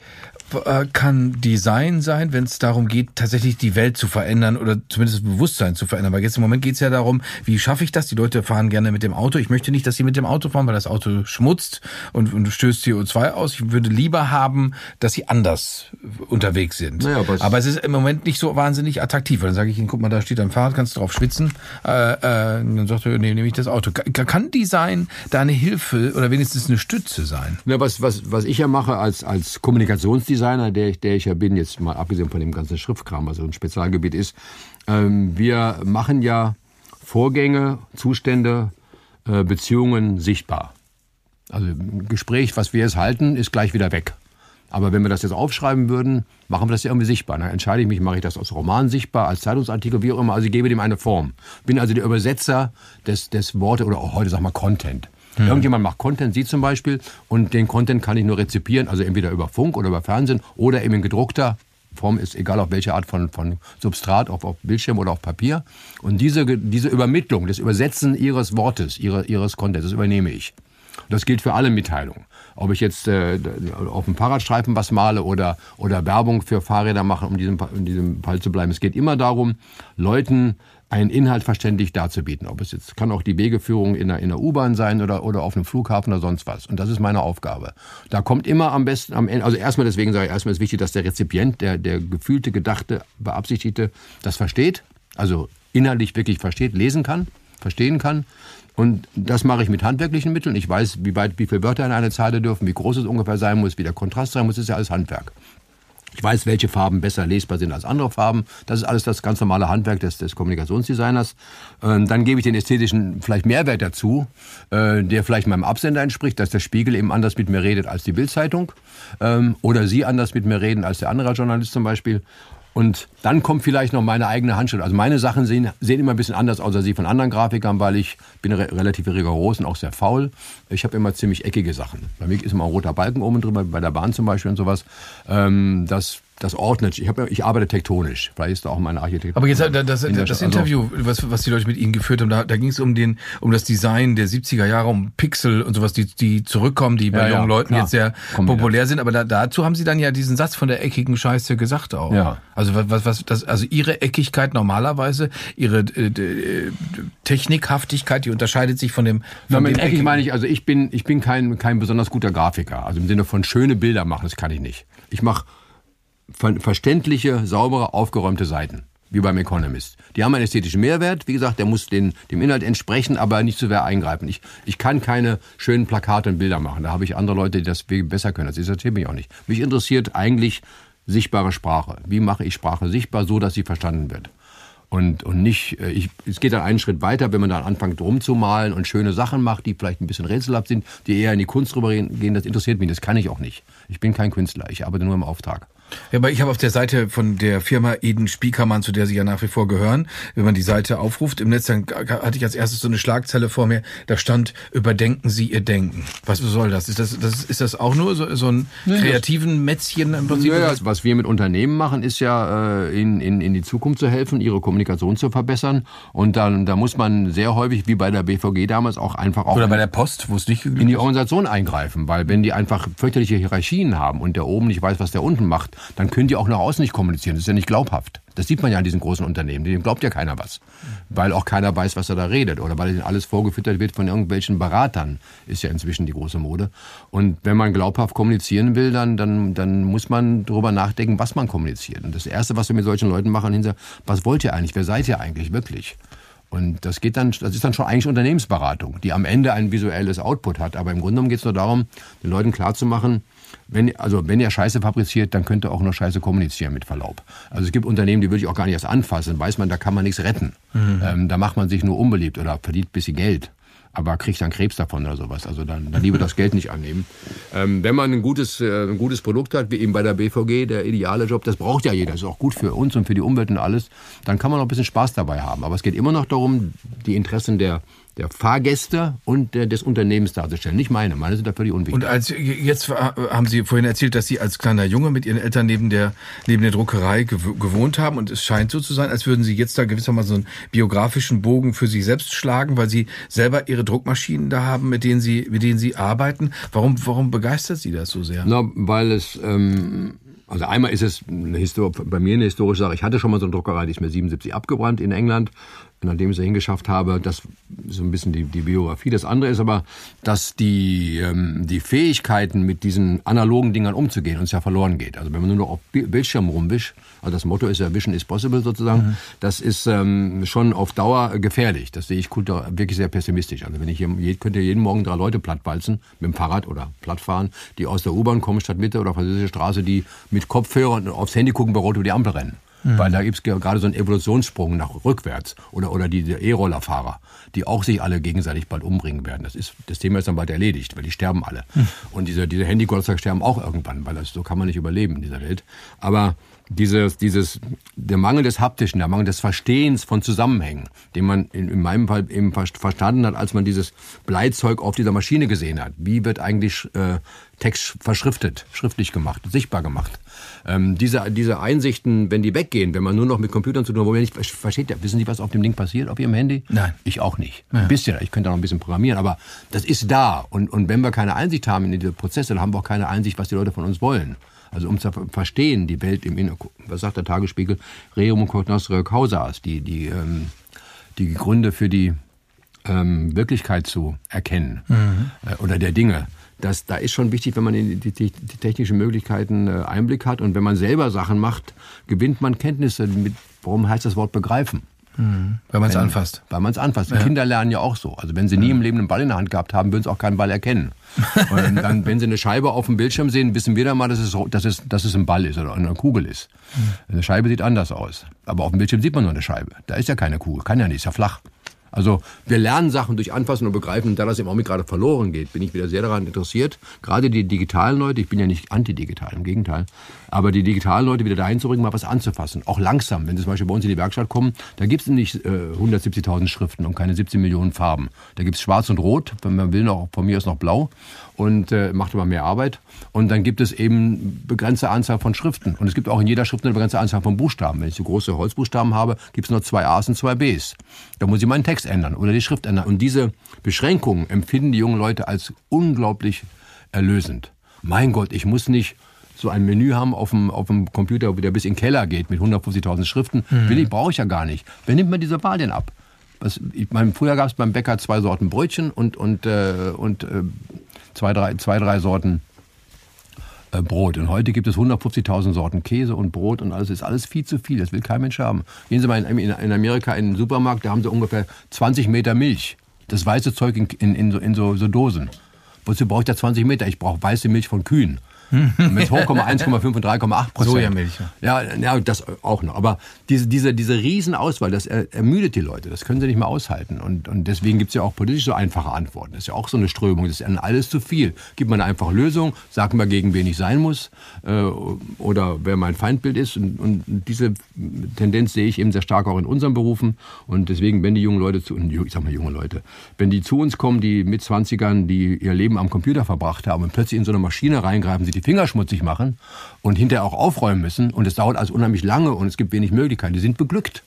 kann Design sein, wenn es darum geht, tatsächlich die Welt zu verändern oder zumindest das Bewusstsein zu verändern? Weil jetzt im Moment geht es ja darum, wie schaffe ich das? Die Leute fahren gerne mit dem Auto. Ich möchte nicht, dass sie mit dem Auto fahren, weil das Auto schmutzt und, und stößt CO2 aus. Ich würde lieber haben, dass sie anders unterwegs sind. Naja, aber, aber es ist im Moment nicht so wahnsinnig attraktiv. Weil dann sage ich ihnen, guck mal, da steht ein Fahrrad, kannst du drauf schwitzen. Äh, äh, dann sagt er, nee, nehme ich das Auto. Kann Design da eine Hilfe oder wenigstens eine Stütze sein? Ja, was, was, was ich ja mache als, als Kommunikationsdesigner, der ich, der ich ja bin, jetzt mal abgesehen von dem ganzen Schriftkram, was also ein Spezialgebiet ist, ähm, wir machen ja Vorgänge, Zustände, äh, Beziehungen sichtbar. Also ein Gespräch, was wir jetzt halten, ist gleich wieder weg. Aber wenn wir das jetzt aufschreiben würden, machen wir das ja irgendwie sichtbar. Dann entscheide ich mich, mache ich das als Roman sichtbar, als Zeitungsartikel, wie auch immer. Also ich gebe dem eine Form. Bin also der Übersetzer des, des Wortes oder auch heute sag mal Content. Mhm. Irgendjemand macht Content, Sie zum Beispiel, und den Content kann ich nur rezipieren, also entweder über Funk oder über Fernsehen oder eben in gedruckter Form ist egal auf welche Art von, von Substrat, ob auf Bildschirm oder auf Papier. Und diese, diese Übermittlung, das Übersetzen Ihres Wortes, ihre, Ihres Contents, das übernehme ich. Das gilt für alle Mitteilungen. Ob ich jetzt äh, auf dem Fahrradstreifen was male oder, oder Werbung für Fahrräder mache, um diesem, in diesem Fall zu bleiben. Es geht immer darum, Leuten einen Inhalt verständlich darzubieten. Ob es jetzt kann auch die Wegeführung in der, in der U-Bahn sein oder, oder auf einem Flughafen oder sonst was. Und das ist meine Aufgabe. Da kommt immer am besten am Ende, also erstmal deswegen sage ich, erstmal ist wichtig, dass der Rezipient, der, der gefühlte, gedachte, beabsichtigte, das versteht, also inhaltlich wirklich versteht, lesen kann, verstehen kann. Und das mache ich mit handwerklichen Mitteln. Ich weiß, wie weit, wie viele Wörter in eine Zeile dürfen, wie groß es ungefähr sein muss, wie der Kontrast sein muss. Das ist ja alles Handwerk. Ich weiß, welche Farben besser lesbar sind als andere Farben. Das ist alles das ganz normale Handwerk des, des Kommunikationsdesigners. Ähm, dann gebe ich den ästhetischen vielleicht Mehrwert dazu, äh, der vielleicht meinem Absender entspricht, dass der Spiegel eben anders mit mir redet als die Bildzeitung ähm, oder Sie anders mit mir reden als der andere Journalist zum Beispiel. Und dann kommt vielleicht noch meine eigene Handschrift. Also meine Sachen sehen, sehen immer ein bisschen anders aus als die von anderen Grafikern, weil ich bin re relativ rigoros und auch sehr faul. Ich habe immer ziemlich eckige Sachen. Bei mir ist immer ein roter Balken oben drüber, bei der Bahn zum Beispiel und sowas. Ähm, das das ordnet. Ich, hab, ich arbeite tektonisch. Vielleicht ist da auch meine Architektur. Aber jetzt das, das, das also Interview, was, was die Leute mit Ihnen geführt haben, da, da ging es um den, um das Design der 70er Jahre, um Pixel und sowas, die, die zurückkommen, die bei ja, jungen ja, Leuten klar. jetzt sehr Kommen populär sind. Aber da, dazu haben Sie dann ja diesen Satz von der eckigen Scheiße gesagt auch. Ja. Also was, was, das, also Ihre Eckigkeit normalerweise, Ihre äh, äh, Technikhaftigkeit, die unterscheidet sich von dem. Von mit eckig meine ich, also ich bin, ich bin kein, kein besonders guter Grafiker. Also im Sinne von schöne Bilder machen, das kann ich nicht. Ich mache verständliche, saubere, aufgeräumte Seiten wie beim Economist. Die haben einen ästhetischen Mehrwert. Wie gesagt, der muss den, dem Inhalt entsprechen, aber nicht zu sehr eingreifen. Ich, ich kann keine schönen Plakate und Bilder machen. Da habe ich andere Leute, die das besser können. Das interessiert mich auch nicht. Mich interessiert eigentlich sichtbare Sprache. Wie mache ich Sprache sichtbar, so dass sie verstanden wird? Und, und nicht, äh, ich, es geht dann einen Schritt weiter, wenn man dann anfängt rumzumalen und schöne Sachen macht, die vielleicht ein bisschen rätselhaft sind, die eher in die Kunst rübergehen, das interessiert mich. Das kann ich auch nicht. Ich bin kein Künstler. Ich arbeite nur im Auftrag. Ja, aber ich habe auf der Seite von der Firma Eden Spiekermann, zu der Sie ja nach wie vor gehören, wenn man die Seite aufruft im Netz, dann hatte ich als erstes so eine Schlagzeile vor mir, da stand, überdenken Sie Ihr Denken. Was soll das? Ist das, das, ist das auch nur so, so ein kreativen Mätzchen im Prinzip? Ja, was wir mit Unternehmen machen, ist ja, äh, in, in, in die Zukunft zu helfen, ihre Kommunikation zu verbessern. Und dann, da muss man sehr häufig, wie bei der BVG damals, auch einfach auch... Oder bei der Post, wo es nicht In die Organisation eingreifen, weil wenn die einfach fürchterliche Hierarchien haben und der oben nicht weiß, was der unten macht, dann können die auch nach außen nicht kommunizieren. Das ist ja nicht glaubhaft. Das sieht man ja an diesen großen Unternehmen. Dem glaubt ja keiner was. Weil auch keiner weiß, was er da redet. Oder weil ihnen alles vorgefüttert wird von irgendwelchen Beratern. Ist ja inzwischen die große Mode. Und wenn man glaubhaft kommunizieren will, dann, dann, dann muss man darüber nachdenken, was man kommuniziert. Und das Erste, was wir mit solchen Leuten machen, hinter, was wollt ihr eigentlich? Wer seid ihr eigentlich wirklich? Und das geht dann, das ist dann schon eigentlich Unternehmensberatung, die am Ende ein visuelles Output hat. Aber im Grunde genommen geht es nur darum, den Leuten klarzumachen, wenn, also wenn ihr Scheiße fabriziert, dann könnt ihr auch nur Scheiße kommunizieren, mit Verlaub. Also es gibt Unternehmen, die würde ich auch gar nicht erst anfassen. Weiß man, da kann man nichts retten. Mhm. Ähm, da macht man sich nur unbeliebt oder verdient ein bisschen Geld aber kriegt dann Krebs davon oder sowas. Also dann, dann lieber das Geld nicht annehmen. Ähm, wenn man ein gutes, äh, ein gutes Produkt hat, wie eben bei der BVG, der ideale Job, das braucht ja jeder, das ist auch gut für uns und für die Umwelt und alles, dann kann man auch ein bisschen Spaß dabei haben. Aber es geht immer noch darum, die Interessen der der Fahrgäste und der, des Unternehmens darzustellen. Nicht meine, meine sind dafür die unwichtig. Und als jetzt haben Sie vorhin erzählt, dass Sie als kleiner Junge mit Ihren Eltern neben der neben der Druckerei gewohnt haben und es scheint so zu sein, als würden Sie jetzt da gewissermaßen so einen biografischen Bogen für sich selbst schlagen, weil Sie selber Ihre Druckmaschinen da haben, mit denen Sie mit denen Sie arbeiten. Warum warum begeistert Sie das so sehr? Na, weil es ähm, Also einmal ist es eine Histor bei mir eine historische Sache. Ich hatte schon mal so eine Druckerei, die ist mir 77 abgebrannt in England nachdem ich es hingeschafft habe, das ist so ein bisschen die, die Biografie. Das andere ist aber, dass die, ähm, die Fähigkeiten, mit diesen analogen Dingern umzugehen, uns ja verloren geht. Also wenn man nur noch auf Bildschirm rumwischt, also das Motto ist ja Vision is possible sozusagen, mhm. das ist ähm, schon auf Dauer gefährlich. Das sehe ich wirklich sehr pessimistisch. Also wenn ich hier, könnt ihr jeden Morgen drei Leute plattwalzen, mit dem Fahrrad oder plattfahren, die aus der U-Bahn kommen, statt Mitte oder französische Straße, die mit Kopfhörern aufs Handy gucken, bei Rot über die Ampel rennen. Mhm. Weil da gibt es gerade so einen Evolutionssprung nach rückwärts. Oder, oder die E-Rollerfahrer, die auch sich alle gegenseitig bald umbringen werden. Das, ist, das Thema ist dann bald erledigt, weil die sterben alle. Mhm. Und diese, diese handy sterben auch irgendwann, weil das, so kann man nicht überleben in dieser Welt. Aber dieses, dieses, der Mangel des Haptischen, der Mangel des Verstehens von Zusammenhängen, den man in, in meinem Fall eben verstanden hat, als man dieses Bleizeug auf dieser Maschine gesehen hat. Wie wird eigentlich äh, Text verschriftet, schriftlich gemacht, sichtbar gemacht? Ähm, diese, diese Einsichten, wenn die weggehen, wenn man nur noch mit Computern zu tun hat, wo man nicht versteht, wissen Sie, was auf dem Ding passiert, auf Ihrem Handy? Nein. Ich auch nicht. Ja. Ein bisschen, ich könnte auch noch ein bisschen programmieren, aber das ist da. Und, und wenn wir keine Einsicht haben in diese Prozesse, dann haben wir auch keine Einsicht, was die Leute von uns wollen. Also um zu verstehen, die Welt im Inneren, was sagt der Tagesspiegel, Reum cognoscere causas, die, die, ähm, die Gründe für die ähm, Wirklichkeit zu erkennen mhm. äh, oder der Dinge. Das, da ist schon wichtig, wenn man in die, die, die technischen Möglichkeiten äh, Einblick hat und wenn man selber Sachen macht, gewinnt man Kenntnisse. Mit, warum heißt das Wort begreifen? Mhm. Weil man es anfasst. Weil man es anfasst. Ja. Kinder lernen ja auch so. Also wenn sie nie im Leben einen Ball in der Hand gehabt haben, würden sie auch keinen Ball erkennen. Und dann, wenn sie eine Scheibe auf dem Bildschirm sehen, wissen wir dann mal, dass es, dass es, dass es ein Ball ist oder eine Kugel ist. Eine Scheibe sieht anders aus. Aber auf dem Bildschirm sieht man nur eine Scheibe. Da ist ja keine Kugel. Kann ja nicht, ist ja flach. Also wir lernen Sachen durch Anfassen und Begreifen. Und da das im Augenblick gerade verloren geht, bin ich wieder sehr daran interessiert, gerade die digitalen Leute, ich bin ja nicht antidigital, im Gegenteil, aber die digitalen Leute wieder dahin zu bringen, mal was anzufassen. Auch langsam. Wenn sie zum Beispiel bei uns in die Werkstatt kommen, da gibt es nicht äh, 170.000 Schriften und keine 17 Millionen Farben. Da gibt es schwarz und rot, wenn man will, noch, von mir ist noch blau und äh, macht aber mehr Arbeit. Und dann gibt es eben begrenzte Anzahl von Schriften. Und es gibt auch in jeder Schrift eine begrenzte Anzahl von Buchstaben. Wenn ich so große Holzbuchstaben habe, gibt es nur zwei A's und zwei B's. Da muss ich meinen Text ändern oder die Schrift ändern. Und diese Beschränkungen empfinden die jungen Leute als unglaublich erlösend. Mein Gott, ich muss nicht so ein Menü haben auf dem, auf dem Computer, der bis in den Keller geht mit 150.000 Schriften. Mhm. Will ich, brauche ich ja gar nicht. Wer nimmt mir diese Wahl denn ab? Was, ich mein, früher gab es beim Bäcker zwei Sorten Brötchen und, und, äh, und äh, zwei, drei, zwei, drei Sorten äh, Brot. Und heute gibt es 150.000 Sorten Käse und Brot und alles ist alles viel zu viel. Das will kein Mensch haben. Gehen Sie mal in, in Amerika in den Supermarkt, da haben sie ungefähr 20 Meter Milch. Das weiße Zeug in, in, in, so, in so, so Dosen. Wozu brauche ich da 20 Meter? Ich brauche weiße Milch von Kühen. Es hochkommt, 1,5 und 3,8 Prozent. Sojamilch. Ja, ja, das auch noch. Aber diese, diese, diese Riesenauswahl, das ermüdet die Leute. Das können sie nicht mehr aushalten. Und, und deswegen gibt es ja auch politisch so einfache Antworten. Das ist ja auch so eine Strömung. Das ist alles zu viel. Gibt man eine einfache Lösung, sagt man, gegen wen ich sein muss äh, oder wer mein Feindbild ist. Und, und diese Tendenz sehe ich eben sehr stark auch in unseren Berufen. Und deswegen, wenn die jungen Leute zu, ich sag mal junge Leute, wenn die zu uns kommen, die mit 20ern, die ihr Leben am Computer verbracht haben und plötzlich in so eine Maschine reingreifen, sie die Finger schmutzig machen und hinterher auch aufräumen müssen. Und es dauert also unheimlich lange und es gibt wenig Möglichkeiten. Die sind beglückt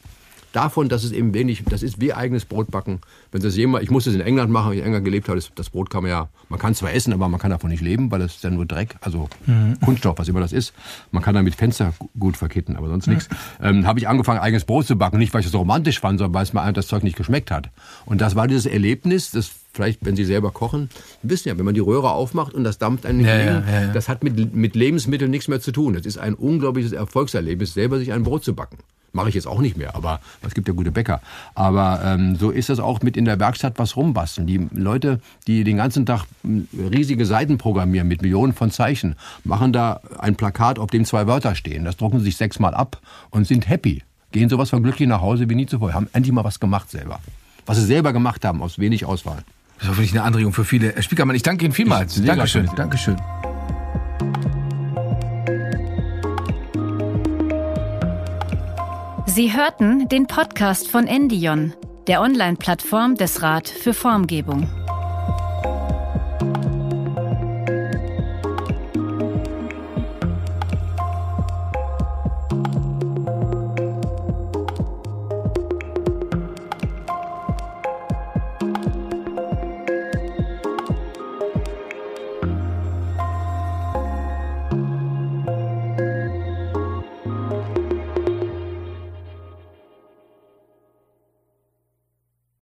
davon, dass es eben wenig, das ist wie eigenes Brotbacken. Wenn das jemand, ich musste es in England machen, wenn ich in England gelebt habe, das, das, Brot kann man ja, man kann zwar essen, aber man kann davon nicht leben, weil das ist ja nur Dreck, also mhm. Kunststoff, was immer das ist. Man kann damit Fenster gut verkitten, aber sonst mhm. nichts. Ähm, habe ich angefangen, eigenes Brot zu backen, nicht weil ich das so romantisch fand, sondern weil es mir einfach das Zeug nicht geschmeckt hat. Und das war dieses Erlebnis, das vielleicht, wenn Sie selber kochen, wissen ja, wenn man die Röhre aufmacht und das dampft einen ja, ja, ja, das hat mit, mit Lebensmitteln nichts mehr zu tun. Das ist ein unglaubliches Erfolgserlebnis, selber sich ein Brot zu backen. Mache ich jetzt auch nicht mehr, aber es gibt ja gute Bäcker. Aber ähm, so ist das auch mit in der Werkstatt was rumbasteln. Die Leute, die den ganzen Tag hm, riesige Seiten programmieren mit Millionen von Zeichen, machen da ein Plakat, auf dem zwei Wörter stehen. Das drucken sie sich sechsmal ab und sind happy. Gehen sowas von glücklich nach Hause wie nie zuvor. Haben endlich mal was gemacht selber. Was sie selber gemacht haben, aus wenig Auswahl. Das ist hoffentlich eine Anregung für viele. Herr Spiekermann, ich danke Ihnen vielmals. Dankeschön. Dankeschön. Sie hörten den Podcast von Endion, der Online-Plattform des Rat für Formgebung.